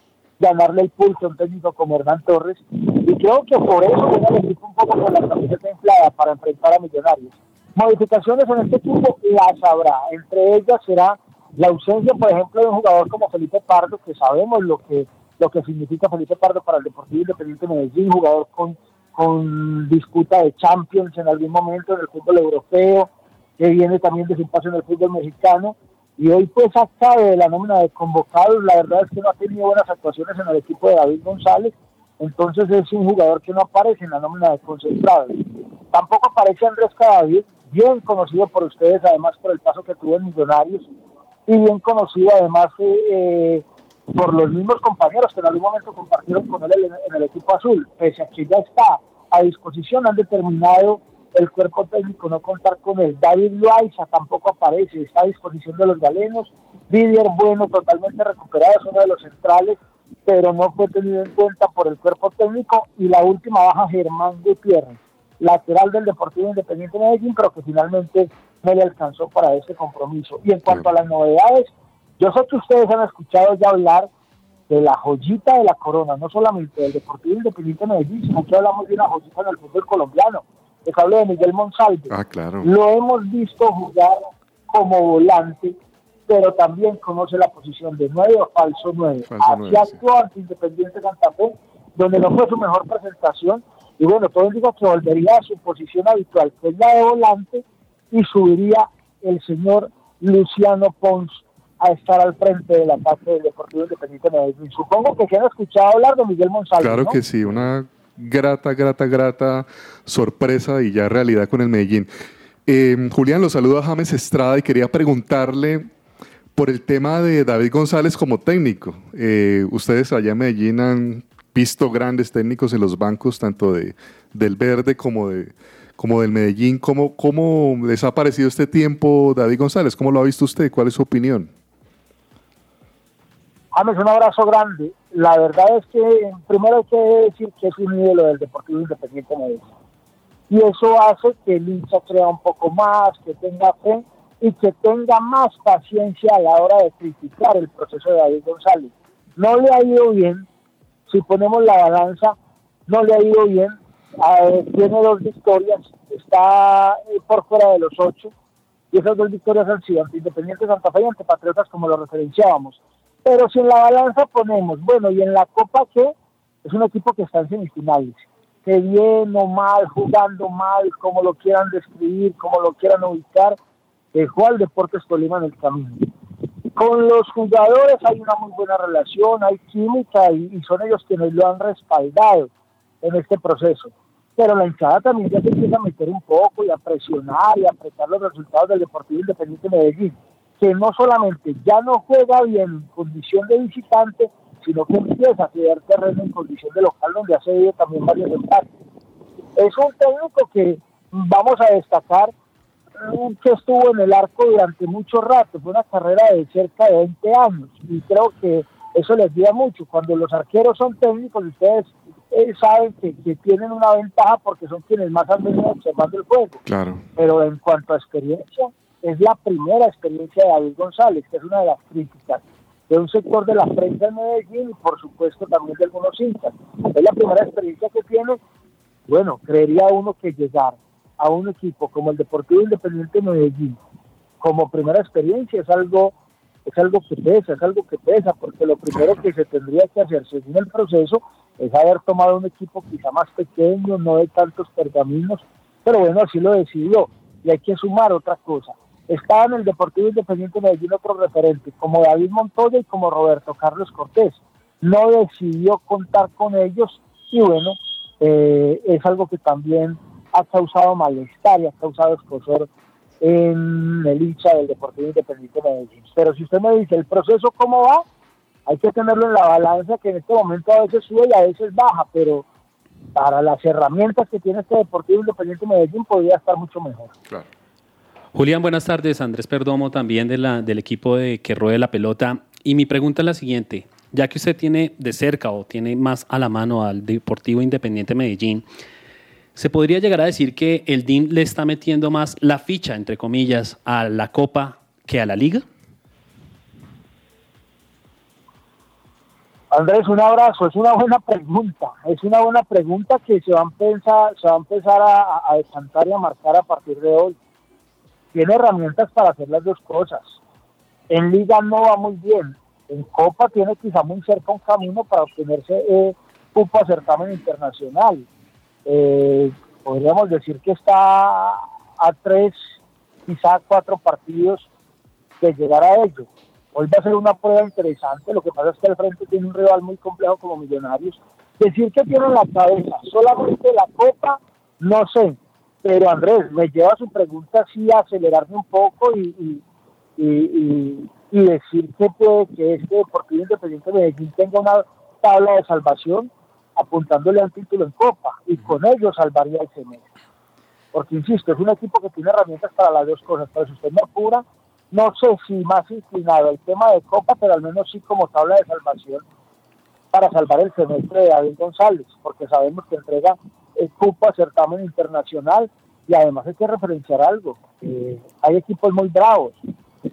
ganarle el pulso a un técnico como Hernán Torres. Y creo que por eso viene el equipo un poco con la camiseta inflada para enfrentar a Millonarios. Modificaciones en este equipo las habrá. Entre ellas será la ausencia, por ejemplo, de un jugador como Felipe Pardo, que sabemos lo que lo que significa Felipe Pardo para el Deportivo Independiente de Medellín, jugador con, con disputa de Champions en algún momento en el fútbol europeo, que viene también de su paso en el fútbol mexicano, y hoy pues acá de la nómina de convocados, la verdad es que no ha tenido buenas actuaciones en el equipo de David González, entonces es un jugador que no aparece en la nómina de concentrados. Tampoco aparece Andrés Cadavid, bien conocido por ustedes, además por el paso que tuvo en Millonarios, y bien conocido además eh, por los mismos compañeros que en algún momento compartieron con él en, en el equipo azul, pese a que ya está a disposición, han determinado el cuerpo técnico no contar con él. David Loaiza tampoco aparece, está a disposición de los galenos. Didier Bueno, totalmente recuperado, es uno de los centrales, pero no fue tenido en cuenta por el cuerpo técnico. Y la última baja, Germán Gutiérrez, lateral del Deportivo Independiente de Medellín, pero que finalmente no le alcanzó para ese compromiso. Y en cuanto a las novedades, yo sé que ustedes han escuchado ya hablar de la joyita de la corona, no solamente del Deportivo Independiente de Medellín, sino que hablamos de una joyita en el fútbol colombiano. Les hablo de Miguel Monsalve. Ah, claro. Lo hemos visto jugar como volante, pero también conoce la posición de nueve o falso nueve. Falso Así nueve, sí. actuó ante Independiente Santa Fe, donde no fue su mejor presentación. Y bueno, todo indica que volvería a su posición habitual, que es la de volante, y subiría el señor Luciano Pons a estar al frente del ataque del Deportivo Independiente de Medellín. Supongo que se han escuchado hablar de Miguel Monsalve, Claro ¿no? que sí, una grata, grata, grata sorpresa y ya realidad con el Medellín. Eh, Julián, lo saluda James Estrada y quería preguntarle por el tema de David González como técnico. Eh, ustedes allá en Medellín han visto grandes técnicos en los bancos, tanto de, del Verde como, de, como del Medellín. ¿Cómo, ¿Cómo les ha parecido este tiempo, David González? ¿Cómo lo ha visto usted? ¿Cuál es su opinión? James, un abrazo grande. La verdad es que primero hay que decir que es un ídolo del Deportivo Independiente de Medellín. Y eso hace que el hincha crea un poco más, que tenga fe y que tenga más paciencia a la hora de criticar el proceso de David González. No le ha ido bien, si ponemos la balanza, no le ha ido bien. Tiene dos victorias, está eh, por fuera de los ocho, y esas dos victorias han sido ante Independiente Santa Fe y ante Patriotas, como lo referenciábamos. Pero si en la balanza ponemos, bueno, y en la Copa que es un equipo que está en semifinales, que bien o mal, jugando mal, como lo quieran describir, como lo quieran ubicar, dejó al Deportes Tolima en el camino. Con los jugadores hay una muy buena relación, hay química y, son ellos quienes lo han respaldado en este proceso. Pero la hinchada también ya se empieza a meter un poco y a presionar y a apretar los resultados del Deportivo Independiente de Medellín que no solamente ya no juega bien en condición de visitante, sino que empieza a ceder terreno en condición de local, donde ha cedido también varios empates. Es un técnico que vamos a destacar mm, que estuvo en el arco durante mucho rato, fue una carrera de cerca de 20 años y creo que eso les ayuda mucho. Cuando los arqueros son técnicos, ustedes eh, saben que, que tienen una ventaja porque son quienes más han venido observando el juego. Claro. Pero en cuanto a experiencia, es la primera experiencia de David González, que es una de las críticas de un sector de la prensa en Medellín y por supuesto también de algunos hinchas. Es la primera experiencia que tiene. Bueno, creería uno que llegar a un equipo como el Deportivo Independiente de Medellín como primera experiencia es algo es algo que pesa, es algo que pesa, porque lo primero que se tendría que hacer según el proceso es haber tomado un equipo quizá más pequeño, no de tantos pergaminos, pero bueno, así lo decidió. Y hay que sumar otra cosa. Estaba en el Deportivo Independiente de Medellín otro referente, como David Montoya y como Roberto Carlos Cortés. No decidió contar con ellos y bueno, eh, es algo que también ha causado malestar y ha causado escosor en el hincha del Deportivo Independiente de Medellín. Pero si usted me dice el proceso cómo va, hay que tenerlo en la balanza que en este momento a veces sube y a veces baja, pero para las herramientas que tiene este Deportivo Independiente Medellín podría estar mucho mejor. Julián, buenas tardes. Andrés Perdomo también de la, del equipo de que ruede la pelota. Y mi pregunta es la siguiente. Ya que usted tiene de cerca o tiene más a la mano al Deportivo Independiente Medellín, ¿se podría llegar a decir que el DIN le está metiendo más la ficha, entre comillas, a la Copa que a la Liga? Andrés, un abrazo. Es una buena pregunta. Es una buena pregunta que se va a empezar, se va a, empezar a, a y a marcar a partir de hoy. Tiene herramientas para hacer las dos cosas. En Liga no va muy bien. En Copa tiene quizá muy cerca un camino para obtenerse eh, cupo certamen internacional. Eh, podríamos decir que está a tres, quizá cuatro partidos de llegar a ello. Hoy va a ser una prueba interesante. Lo que pasa es que al frente tiene un rival muy complejo como Millonarios. Decir que tiene en la cabeza solamente la Copa, no sé. Pero Andrés, me lleva su pregunta así a acelerarme un poco y, y, y, decir que puede que este Deportivo Independiente de Medellín tenga una tabla de salvación apuntándole a un título en Copa y con ello salvaría el semestre. Porque insisto, es un equipo que tiene herramientas para las dos cosas, pero si usted me apura, no sé si más inclinado al tema de Copa, pero al menos sí como tabla de salvación para salvar el semestre de David González, porque sabemos que entrega el cupo a certamen internacional y además hay que referenciar algo, eh, hay equipos muy bravos,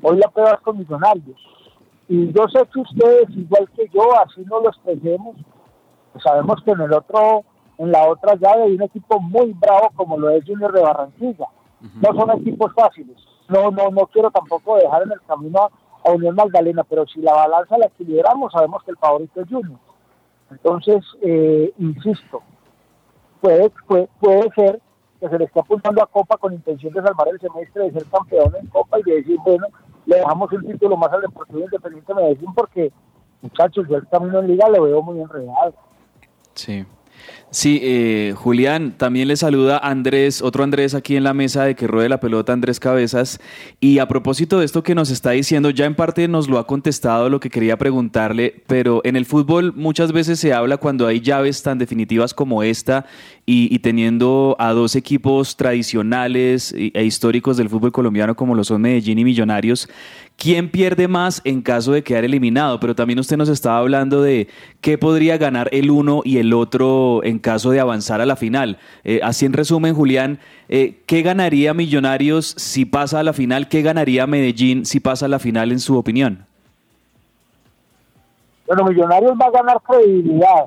hoy la prueba es con Millonarios, y yo sé que ustedes, igual que yo, así no los tenemos, pues sabemos que en el otro, en la otra llave hay un equipo muy bravo como lo es Junior de Barranquilla, no son equipos fáciles, no, no, no quiero tampoco dejar en el camino a, a Unión Magdalena, pero si la balanza la equilibramos, sabemos que el favorito es Junior. Entonces, eh, insisto, puede, puede, puede ser que se le esté apuntando a Copa con intención de salvar el semestre, de ser campeón en Copa y de decir, bueno, le dejamos un título más al Deportivo Independiente de Medellín porque, muchachos, yo el camino en Liga lo veo muy enredado. Sí. Sí, eh, Julián, también le saluda Andrés, otro Andrés aquí en la mesa de que ruede la pelota, Andrés Cabezas. Y a propósito de esto que nos está diciendo, ya en parte nos lo ha contestado lo que quería preguntarle, pero en el fútbol muchas veces se habla cuando hay llaves tan definitivas como esta y, y teniendo a dos equipos tradicionales e históricos del fútbol colombiano como lo son Medellín y Millonarios, ¿quién pierde más en caso de quedar eliminado? Pero también usted nos estaba hablando de qué podría ganar el uno y el otro en caso de avanzar a la final. Eh, así en resumen, Julián, eh, ¿qué ganaría Millonarios si pasa a la final? ¿Qué ganaría Medellín si pasa a la final en su opinión? Bueno, Millonarios va a ganar credibilidad,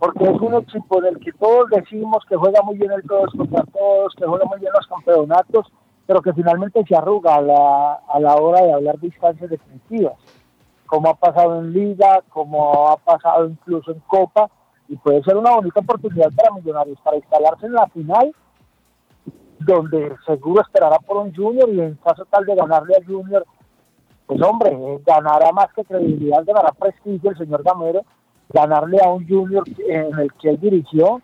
porque es un equipo del que todos decimos que juega muy bien el todos contra todos, que juega muy bien los campeonatos, pero que finalmente se arruga a la, a la hora de hablar de distancias definitivas, como ha pasado en Liga, como ha pasado incluso en Copa, y puede ser una bonita oportunidad para Millonarios, para instalarse en la final, donde seguro esperará por un Junior y en caso tal de ganarle al Junior, pues hombre, eh, ganará más que credibilidad, ganará prestigio el señor Gamero, ganarle a un Junior en el que él dirigió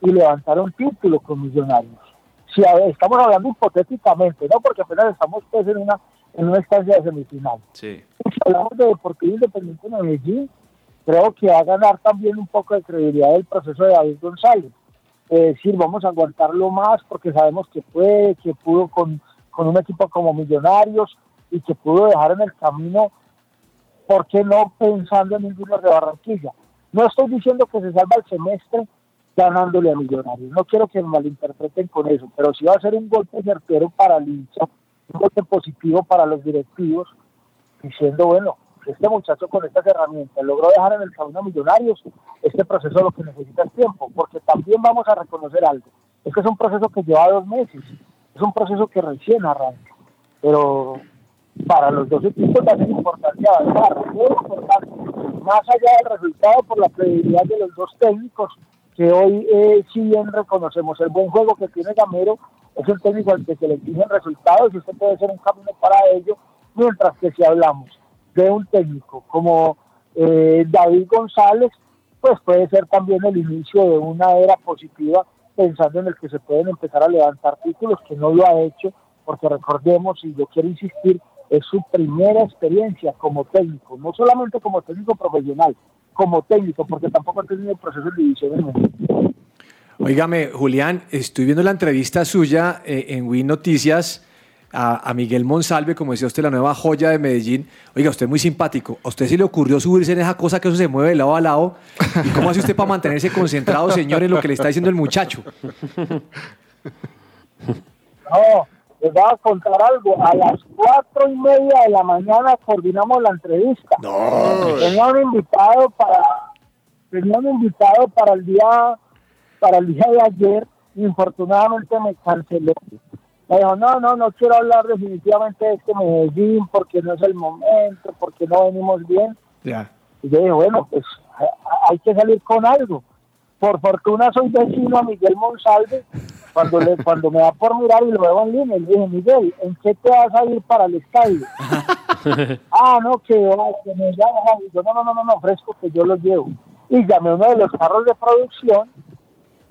y levantar un título con Millonarios. Si a- estamos hablando hipotéticamente, ¿no? Porque apenas estamos pues en una en una estancia de semifinal. Sí. Si hablamos de Deportivo Independiente de Medellín, creo que va a ganar también un poco de credibilidad el proceso de David González. Es decir, vamos a aguantarlo más porque sabemos que puede, que pudo con, con un equipo como Millonarios y que pudo dejar en el camino, ¿por qué no pensando en un Junior de Barranquilla? No estoy diciendo que se salva el semestre ganándole a Millonarios, no quiero que me malinterpreten con eso, pero sí va a ser un golpe certero para el hincha, un golpe positivo para los directivos, diciendo, bueno, este muchacho con estas herramientas logró dejar en el camino a Millonarios, este proceso lo que necesita es tiempo, porque también vamos a reconocer algo, es que es un proceso que lleva dos meses, es un proceso que recién arranca, pero para los dos equipos va a ser importante avanzar, muy importante, más allá del resultado por la credibilidad de los dos técnicos, que hoy eh, si bien reconocemos el buen juego que tiene Gamero, es un técnico al que se le exigen resultados y este puede ser un camino para ello, mientras que si hablamos de un técnico como eh, David González, pues puede ser también el inicio de una era positiva pensando en el que se pueden empezar a levantar títulos, que no lo ha hecho, porque recordemos, y yo quiero insistir, es su primera experiencia como técnico, no solamente como técnico profesional, como técnico, porque tampoco ha tenido proceso en divisiones menores. Óigame, Julián, estoy viendo la entrevista suya eh, en Win Noticias a, a Miguel Monsalve, como decía usted, la nueva joya de Medellín. Oiga, usted es muy simpático. ¿A usted se le ocurrió subirse en esa cosa que eso se mueve de lado a lado? ¿Y cómo hace usted para mantenerse concentrado, señor, en lo que le está diciendo el muchacho? No, les voy a contar algo. A las cuatro y media de la mañana coordinamos la entrevista. Tenía un invitado para, tenía un invitado para el día, para el día de ayer. Infortunadamente me canceló. Me dijo, no, no, no quiero hablar definitivamente de este Medellín porque no es el momento, porque no venimos bien. Y yo dije, bueno, pues hay que salir con algo. Por fortuna soy vecino a Miguel Monsalve. Cuando, le, (laughs) cuando me da por mirar y lo veo en línea, le dije, Miguel, ¿en qué te vas a ir para el estadio? (laughs) ah, no, que, ah, que me llamas. Y yo, no, no, no, no, no, fresco, que yo los llevo. Y llamé a uno de los carros de producción,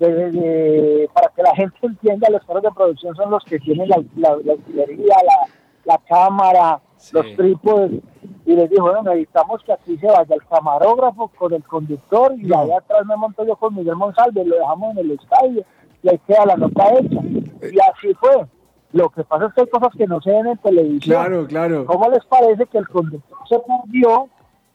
de- de- para que la gente entienda, los carros de producción son los que tienen la, la, la utilería, la, la cámara, los trípodes. Y les dijo, bueno, necesitamos que aquí se vaya el camarógrafo con el conductor y allá atrás me monto yo con Miguel Monsalve, lo dejamos en el estadio y ahí queda la nota hecha. Y así fue. Lo que pasa es que hay cosas que no se ven en televisión. Claro, claro. ¿Cómo les parece que el conductor se perdió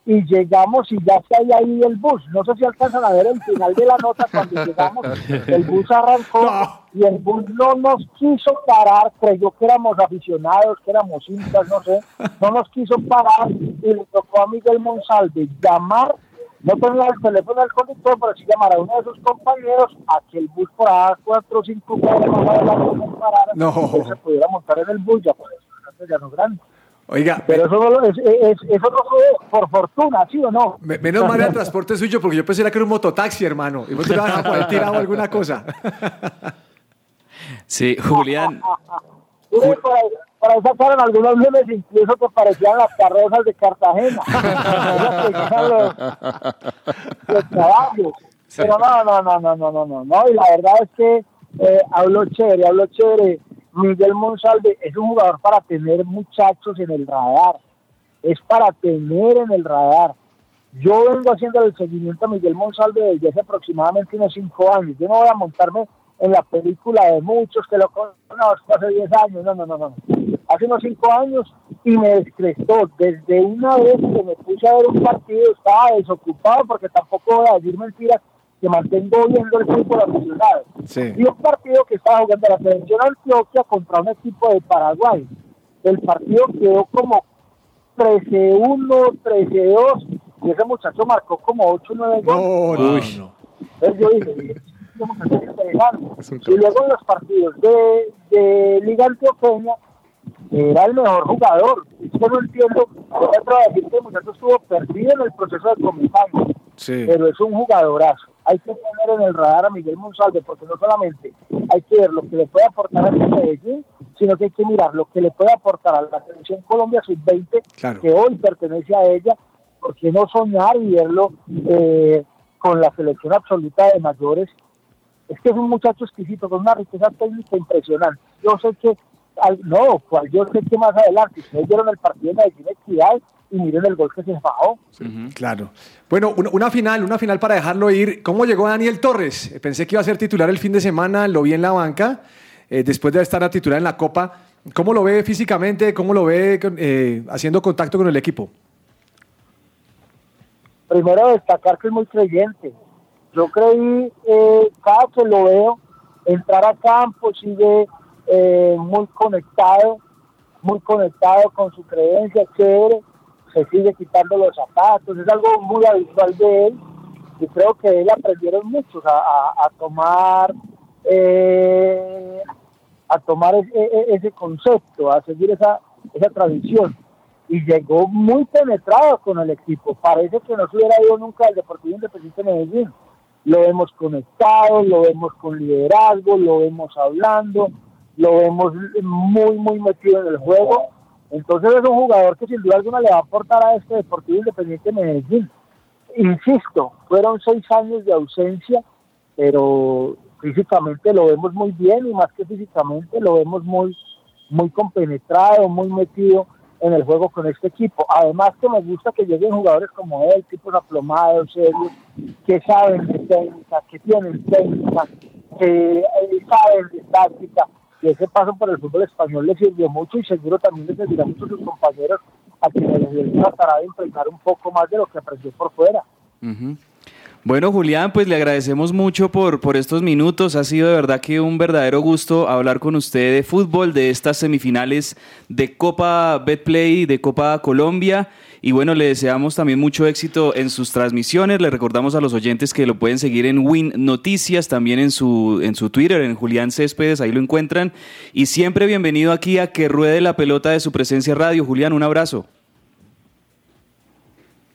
y llegamos y ya está ahí, ahí el bus? No sé si alcanzan a ver el final de la nota cuando (laughs) llegamos. El bus arrancó y el bus no nos quiso parar. Creyó que éramos aficionados, que éramos hinchas, no sé. No nos quiso parar y le tocó a Miguel Monsalve llamar. No tenía el teléfono del conductor, pero sí llamar a uno de sus compañeros a que el bus por cuatro o cinco cuadras no parara No. y él se pudiera montar en el bus ya por eso ya no grande. Oiga, Pero eso no lo- es, es- eso no fue por fortuna, ¿sí o no? me- menos (laughs) mal el transporte suyo, porque yo pensé que era un mototaxi, hermano. Y vos te vas a poder tirado alguna cosa. (laughs) Sí, Julián. (laughs) Sí, por, ahí, sacaron algunos memes incluso que parecían las carrozas de Cartagena. Los, los caballos. Pero no, no, no, no, no, no, no, no. Y la verdad es que eh, hablo chévere, hablo chévere. Miguel Monsalve es un jugador para tener muchachos en el radar. Es para tener en el radar. Yo vengo haciendo el seguimiento a Miguel Monsalve desde hace aproximadamente unos cinco años. Yo no voy a montarme en la película de muchos que lo conozco hace 10 años. No, no, no, no. Hace unos cinco años y me descrestó. Desde una vez que me puse a ver un partido, estaba desocupado porque tampoco voy a decir mentiras que mantengo viendo el fútbol aficionado. Sí. Y un partido que estaba jugando la selección Antioquia contra un equipo de Paraguay. El partido quedó como 13-1, 13-2 y ese muchacho marcó como 8 o 9 goles. Entonces yo dije, "Este muchacho es interesante". Y luego en los partidos de, de Liga Antioqueña era el mejor jugador. Es que no entiendo, yo me atrevo a decir que el muchacho estuvo perdido en el proceso de comisario Sí. pero es un jugadorazo. Hay que poner en el radar a Miguel Monsalve, porque no solamente hay que ver lo que le puede aportar a Medellín, sino que hay que mirar lo que le puede aportar a la selección Colombia Sub-20, Claro. que hoy pertenece a ella, ¿por qué no soñar y verlo eh, con la selección absoluta de mayores? Es que es un muchacho exquisito, con una riqueza técnica impresionante. Yo sé que, no, cual yo sé que más adelante, ustedes vieron el partido de Medellín Equidad y miren el gol que se fajó. Claro. Bueno, una, una final, una final para dejarlo ir. ¿Cómo llegó Daniel Torres? Eh, Pensé que iba a ser titular el fin de semana, lo vi en la banca, eh, después de estar a titular en la Copa. ¿Cómo lo ve físicamente? ¿Cómo lo ve con- eh, haciendo contacto con el equipo? primero destacar que es muy creyente. Yo creí, eh, cada que lo veo, entrar a campo, sigue eh, muy conectado, muy conectado con su creencia, chévere, se sigue quitando los zapatos, es algo muy habitual de él, y creo que él aprendieron muchos a, a- a tomar eh, tomar ese, e- ese concepto, a seguir esa, esa tradición y llegó muy penetrado con el equipo. Parece que no se hubiera ido nunca al Deportivo Independiente de Medellín. Lo vemos conectado, lo vemos con liderazgo, lo vemos hablando, lo vemos muy, muy metido en el juego. Entonces es un jugador que sin duda alguna le va a aportar a este Deportivo Independiente de Medellín. Insisto, fueron seis años de ausencia, pero físicamente lo vemos muy bien y más que físicamente lo vemos muy, muy compenetrado, muy metido en el juego con este equipo. Además que me gusta que lleguen jugadores como él, tipos aplomados, serios, que saben de técnica, que tienen técnica, que eh, saben de táctica, y ese paso por el fútbol español les sirvió mucho y seguro también les servirá mucho a sus compañeros a quienes les tratará de impregnar un poco más de lo que aprendió por fuera. Bueno, Julián, pues le agradecemos mucho por, por estos minutos. Ha sido de verdad que un verdadero gusto hablar con usted de fútbol, de estas semifinales de Copa Betplay, de Copa Colombia. Y bueno, le deseamos también mucho éxito en sus transmisiones. Le recordamos a los oyentes que lo pueden seguir en Win Noticias, también en su, en su Twitter, en Julián Céspedes, ahí lo encuentran. Y siempre bienvenido aquí a que ruede la pelota de su presencia radio. Julián, un abrazo.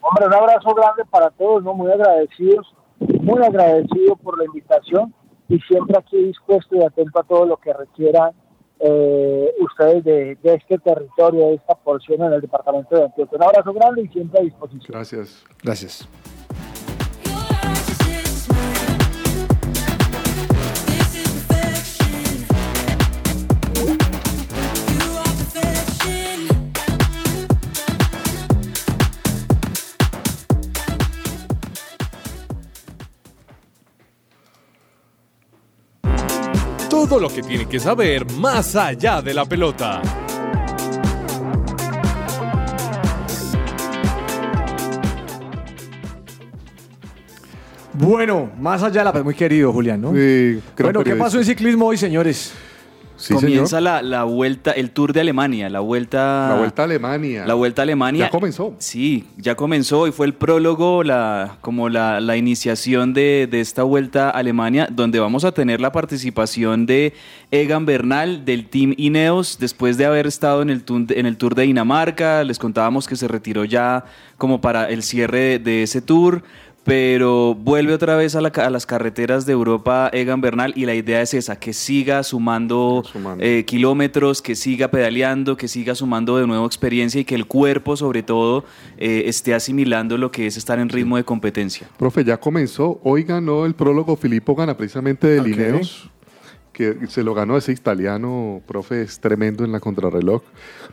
Hombre, un abrazo grande para todos, ¿no? Muy agradecidos, muy agradecido por la invitación y siempre aquí dispuesto y atento a todo lo que requieran eh, ustedes de, de este territorio, de esta porción en el departamento de Antioquia. Un abrazo grande y siempre a disposición. Gracias. Gracias. Todo lo que tiene que saber más allá de la pelota. Bueno, más allá de la... pues, Muy querido, Julián, ¿no? Sí, bueno, ¿qué pasó en ciclismo hoy, señores? Comienza la, la vuelta, el Tour de Alemania, la vuelta... La Vuelta a Alemania. La Vuelta a Alemania. Ya comenzó. Sí, ya comenzó y fue el prólogo, la, como la, la iniciación de, de esta Vuelta a Alemania, donde vamos a tener la participación de Egan Bernal del Team Ineos, después de haber estado en el, tour, en el Tour de Dinamarca, les contábamos que se retiró ya como para el cierre de, de ese tour, pero vuelve otra vez a, la ca- a las carreteras de Europa Egan Bernal y la idea es esa, que siga sumando, eh, kilómetros, que siga pedaleando, que siga sumando de nuevo experiencia y que el cuerpo sobre todo eh, esté asimilando lo que es estar en ritmo de competencia. Profe, ya comenzó. Hoy ganó el prólogo Filippo Gana precisamente de Ok. Lineos, que se lo ganó ese italiano, profe, es tremendo en la contrarreloj.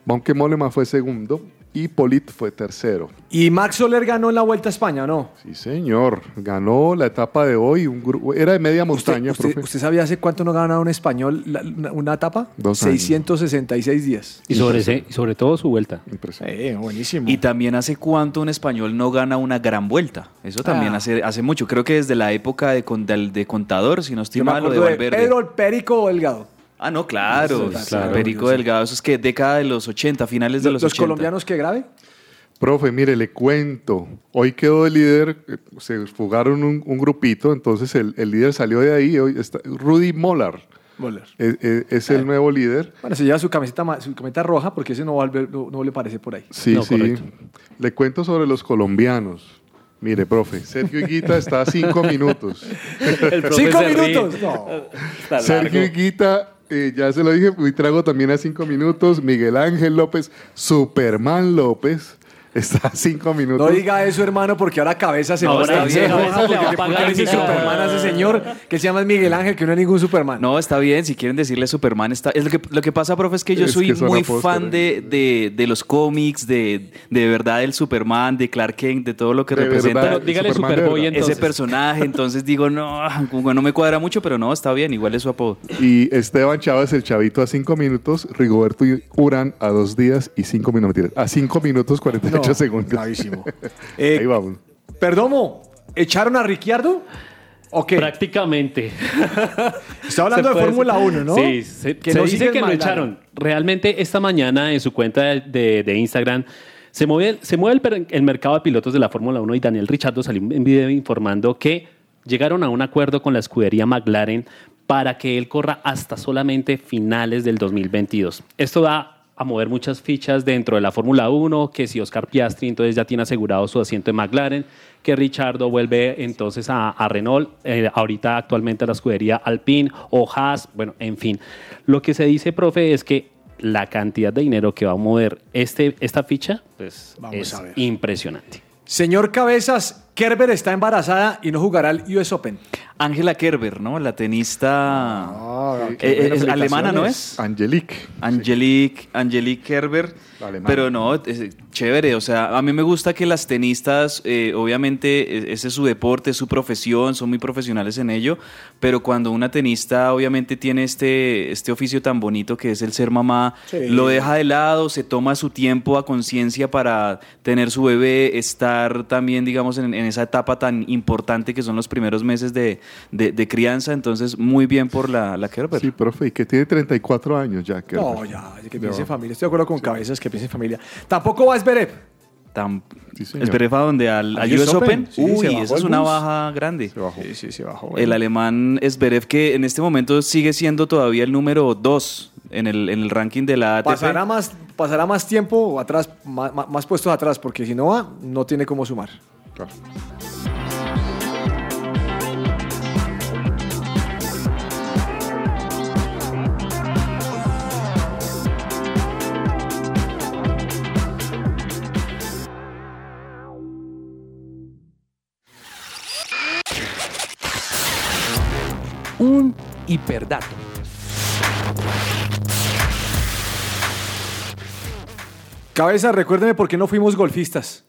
Aunque Mollema fue segundo y Polit fue tercero. ¿Y Max Soler ganó en la Vuelta a España, no? Sí, señor. Ganó la etapa de hoy. Un gru- era de media montaña, ¿Usted, profe. usted sabía hace cuánto no ganaba un español la- una, una etapa? Dos años. 666 días. Y sobre, ese- sobre todo su vuelta. Eh, buenísimo. Y también hace cuánto un español no gana una gran vuelta. Eso también Ah. hace, hace mucho. Creo que desde la época de, de Contador, si no estoy mal, de Valverde. Pedro el Perico Delgado. Ah, no, claro. Sí, sí, claro, Perico. Delgado. Eso es que década de los 80, finales de los, ¿Los 80. colombianos qué grave? Profe, mire, le cuento. Hoy quedó el líder, se fugaron un, un grupito, entonces el, el líder salió de ahí. Hoy está Rudy Molar. Moller. Es, es- es el nuevo líder. Bueno, se lleva su camiseta, ma- su camiseta roja porque ese no, va a ver- no, no le parece por ahí. Sí, sí. Le cuento sobre los colombianos. Mire, profe, Sergio Higuita está a cinco (laughs) minutos. ¿Cinco minutos? No. Sergio. Higuita, ya se lo dije, trago también a cinco minutos. Miguel Ángel López, Superman López, Está a cinco minutos. No diga eso, hermano, porque ahora cabeza se ahora va a estar a Superman a ese señor que se llama Miguel Ángel, que no es ningún Superman. No, está bien, si quieren decirle Superman, está... Es lo, que, lo que pasa, profe, es que yo soy muy fan de, de, de, los cómics, de, de verdad el Superman, de Clark Kent, de todo lo que representa. Dígale Superman Superboy. Ese personaje, entonces digo, no, como no me cuadra mucho, pero no, está bien, igual es su apodo. Y Esteban Chávez, el chavito, a cinco minutos, Rigoberto y Urán a dos días y cinco minutos, a cinco minutos cuarenta 8 segundos. Clarísimo. (laughs) Ahí eh, vamos. Perdomo, ¿echaron a Ricciardo? Okay. Prácticamente. (laughs) Está hablando de Fórmula 1, ¿no? Sí, se, que se dice que lo echaron. Realmente esta mañana en su cuenta de, Instagram se mueve, el, el, mercado de pilotos de la Fórmula 1 y Daniel Richardo salió en video informando que llegaron a un acuerdo con la escudería McLaren para que él corra hasta solamente finales del 2022. Esto da a mover muchas fichas dentro de la Fórmula 1, que si Oscar Piastri entonces ya tiene asegurado su asiento en McLaren, que Richardo vuelve entonces a, a Renault, eh, ahorita actualmente a la escudería Alpine o Haas, bueno, en fin. Lo que se dice, profe, es que la cantidad de dinero que va a mover este, esta ficha pues, Vamos es a ver. impresionante. Señor Cabezas, Kerber está embarazada y no jugará el US Open. Angela Kerber, ¿no? La tenista Ah, eh, eh, es alemana, ¿no es? Angelique. Angelique, Angelique Kerber. Pero no, es chévere. O sea, a mí me gusta que las tenistas, eh, obviamente, e- ese es su deporte, es su profesión, son muy profesionales en ello. Pero cuando una tenista, obviamente, tiene este, este oficio tan bonito que es el ser mamá, Sí. lo deja de lado, se toma su tiempo a conciencia para tener su bebé, estar también, digamos, en, en esa etapa tan importante que son los primeros meses de, de- de crianza. Entonces, muy bien por la, la Kerber. Sí, profe, y que tiene 34 años ya. Kerber. No, ya, que piense en familia. Estoy de acuerdo con cabezas que piense en familia. Tampoco va Zverev. Tam- señor. ¿Esperé a dónde? ¿Al, ¿Al US US Open? Open? Sí, se Uy, bajó esa es una bus. baja grande. Sí, sí, se bajó. El alemán Zverev, que en este momento sigue siendo todavía el número 2 en el, en el ranking de la ATP. Pasará más, pasará más tiempo atrás, más, más- puestos atrás, porque si no va, no tiene cómo sumar. Un hiperdato. Cabeza, recuérdeme por qué no fuimos golfistas.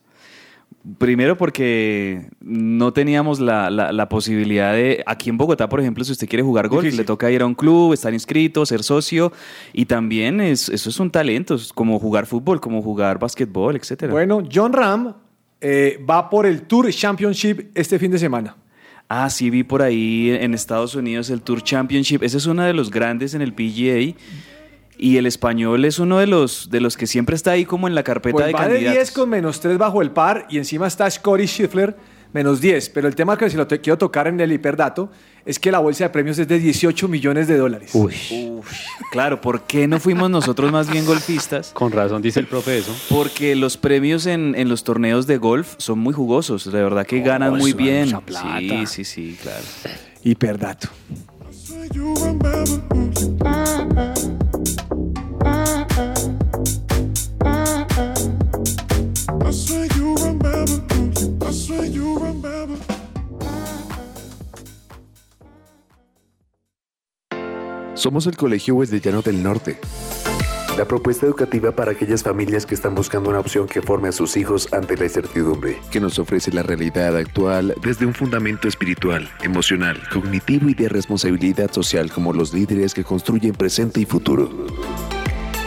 Primero porque no teníamos la, la- la posibilidad de... Aquí en Bogotá, por ejemplo, si usted quiere jugar golf, Difícil. le toca ir a un club, estar inscrito, ser socio. Y también es, eso es un talento, es como jugar fútbol, como jugar básquetbol, etcétera. Bueno, John Ram eh, va por el Tour Championship este fin de semana. Ah, sí, vi por ahí en Estados Unidos el Tour Championship. Ese es uno de los grandes en el PGA. Y el español es uno de los, de los que siempre está ahí como en la carpeta Pues de va de candidatos. 10 con menos 3 bajo el par y encima está Scotty Scheffler menos 10. Pero el tema que si lo te- quiero tocar en el hiperdato es que la bolsa de premios es de 18 millones de dólares. Uf, claro, ¿por qué no fuimos nosotros más bien golfistas? (laughs) Con razón dice el profe eso. Porque los premios en, en los torneos de golf son muy jugosos, de verdad que ganan muy bien. mucha plata. Sí, sí, sí, claro. Hiperdato. Somos el Colegio Wesleyano del Norte. La propuesta educativa para aquellas familias que están buscando una opción que forme a sus hijos ante la incertidumbre, que nos ofrece la realidad actual desde un fundamento espiritual, emocional, cognitivo y de responsabilidad social como los líderes que construyen presente y futuro.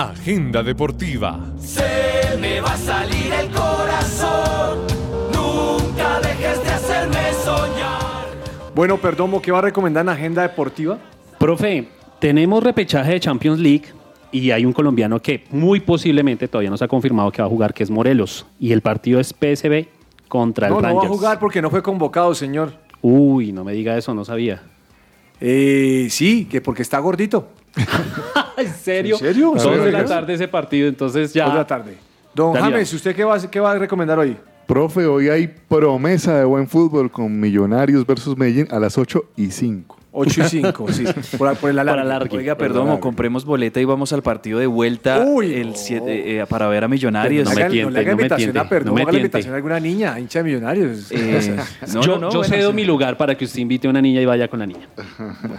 Agenda deportiva. Se me va a salir el corazón. Nunca dejes de hacerme soñar. Bueno, Perdomo, ¿qué va a recomendar en agenda deportiva? Profe, tenemos repechaje de Champions League y hay un colombiano que muy posiblemente todavía no se ha confirmado que va a jugar, que es Morelos. Y el partido es PSB contra el No, no va a Rangers. jugar porque no fue convocado, señor. Uy, no me diga eso, no sabía. Eh, sí, que porque está gordito. (laughs) ¿En serio? ¿En serio? Dos ¿En de la tarde ese partido, entonces ya. Dos de la tarde. Don Dale, James, ¿usted qué va, a- qué va a recomendar hoy? Profe, hoy hay promesa de buen fútbol con Millonarios versus Medellín a las 8 y 5. 8 y 5, sí. (laughs) Por, por el alargue. Oiga, perdón, alargue. compremos boleta y vamos al partido de vuelta el siete- eh, para ver a Millonarios. No, le haga- no le haga invitación a Perdomo, haga la invitación a alguna niña, hincha de millonarios. Eh, (laughs) no, yo no, no, yo cedo mi lugar para que usted invite a una niña y vaya con la niña.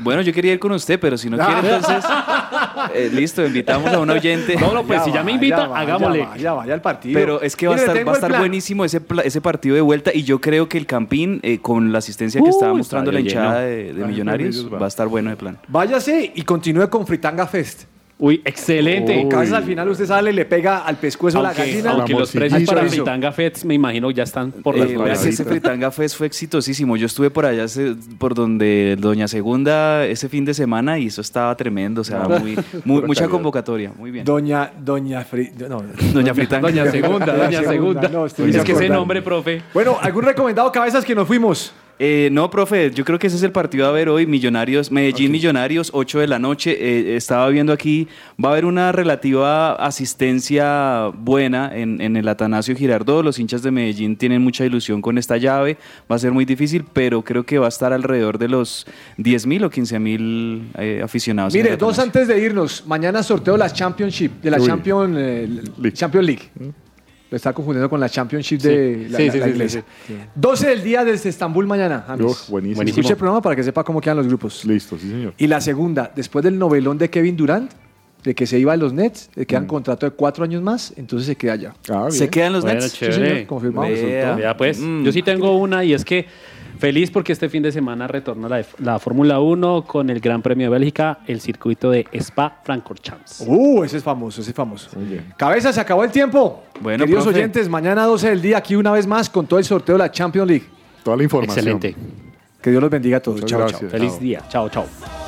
Bueno, yo quería ir con usted, pero si no quiere, entonces. (laughs) (laughs) eh, listo, invitamos a un oyente. No, no, pues si ya me invita, hagámosle. Ya vaya al partido. Pero es que va a estar, va a el estar buenísimo ese, ese partido de vuelta y yo creo que el Campín, eh, con la asistencia que Uh, estaba mostrando la hinchada lleno. de, de Millonarios, va a estar bueno de plan. Váyase y continúe con Fritanga Fest. Uy, excelente. A veces al final usted sale y le pega al pescuezo a la Aunque, gallina. aunque los precios para chorizo. Fritanga Fets me imagino ya están por las Eh, nubes. ese Fritanga Fest fue exitosísimo. Yo estuve por allá, por donde Doña Segunda, ese fin de semana y eso estaba tremendo. O sea, (laughs) muy, muy- mucha convocatoria. Muy bien. Doña, doña Fri- no. Doña Fritanga. Doña Segunda, Doña Segunda. No, estoy es que ese acordando. nombre, profe. Bueno, ¿algún recomendado cabezas que nos fuimos? Eh, no, profe, yo creo que ese es el partido a ver hoy. Millonarios, Medellín Millonarios, 8 de la noche. Eh, estaba viendo aquí, va a haber una relativa asistencia buena en, en el Atanasio Girardot. Los hinchas de Medellín tienen mucha ilusión con esta llave. Va a ser muy difícil, pero creo que va a estar alrededor de los 10 mil o 15 mil eh, aficionados. Mire, dos antes de irnos. Mañana sorteo la Championship, de la. Champion, eh, Champions League. Lo está confundiendo con la Championship de Sí. la, Sí, la- sí, la sí, inglesa. sí, 12 del día desde Estambul mañana. Uf, buenísimo. Escuche el programa para que sepa cómo quedan los grupos. Listo, sí, señor. Y la segunda, después del novelón de Kevin Durant, de que se iba a los Nets, le Mm. quedan contrato de cuatro años más, entonces se queda allá. ¿Se quedan los Bueno, Nets? Sí, chévere. señor, confirmado. Vea, pues. Yo sí tengo una y es que feliz porque este fin de semana retorna la, la Fórmula 1 con el Gran Premio de Bélgica, el circuito de Spa-Francorchamps. Uh, ese es famoso, ese es famoso. Cabeza, se acabó el tiempo. Bueno, Queridos profe. oyentes, mañana 12 del día, aquí una vez más con todo el sorteo de la Champions League. Toda la información. Excelente. Que Dios los bendiga a todos. Muchas Chao, gracias. chao. Feliz día. Chao, chao.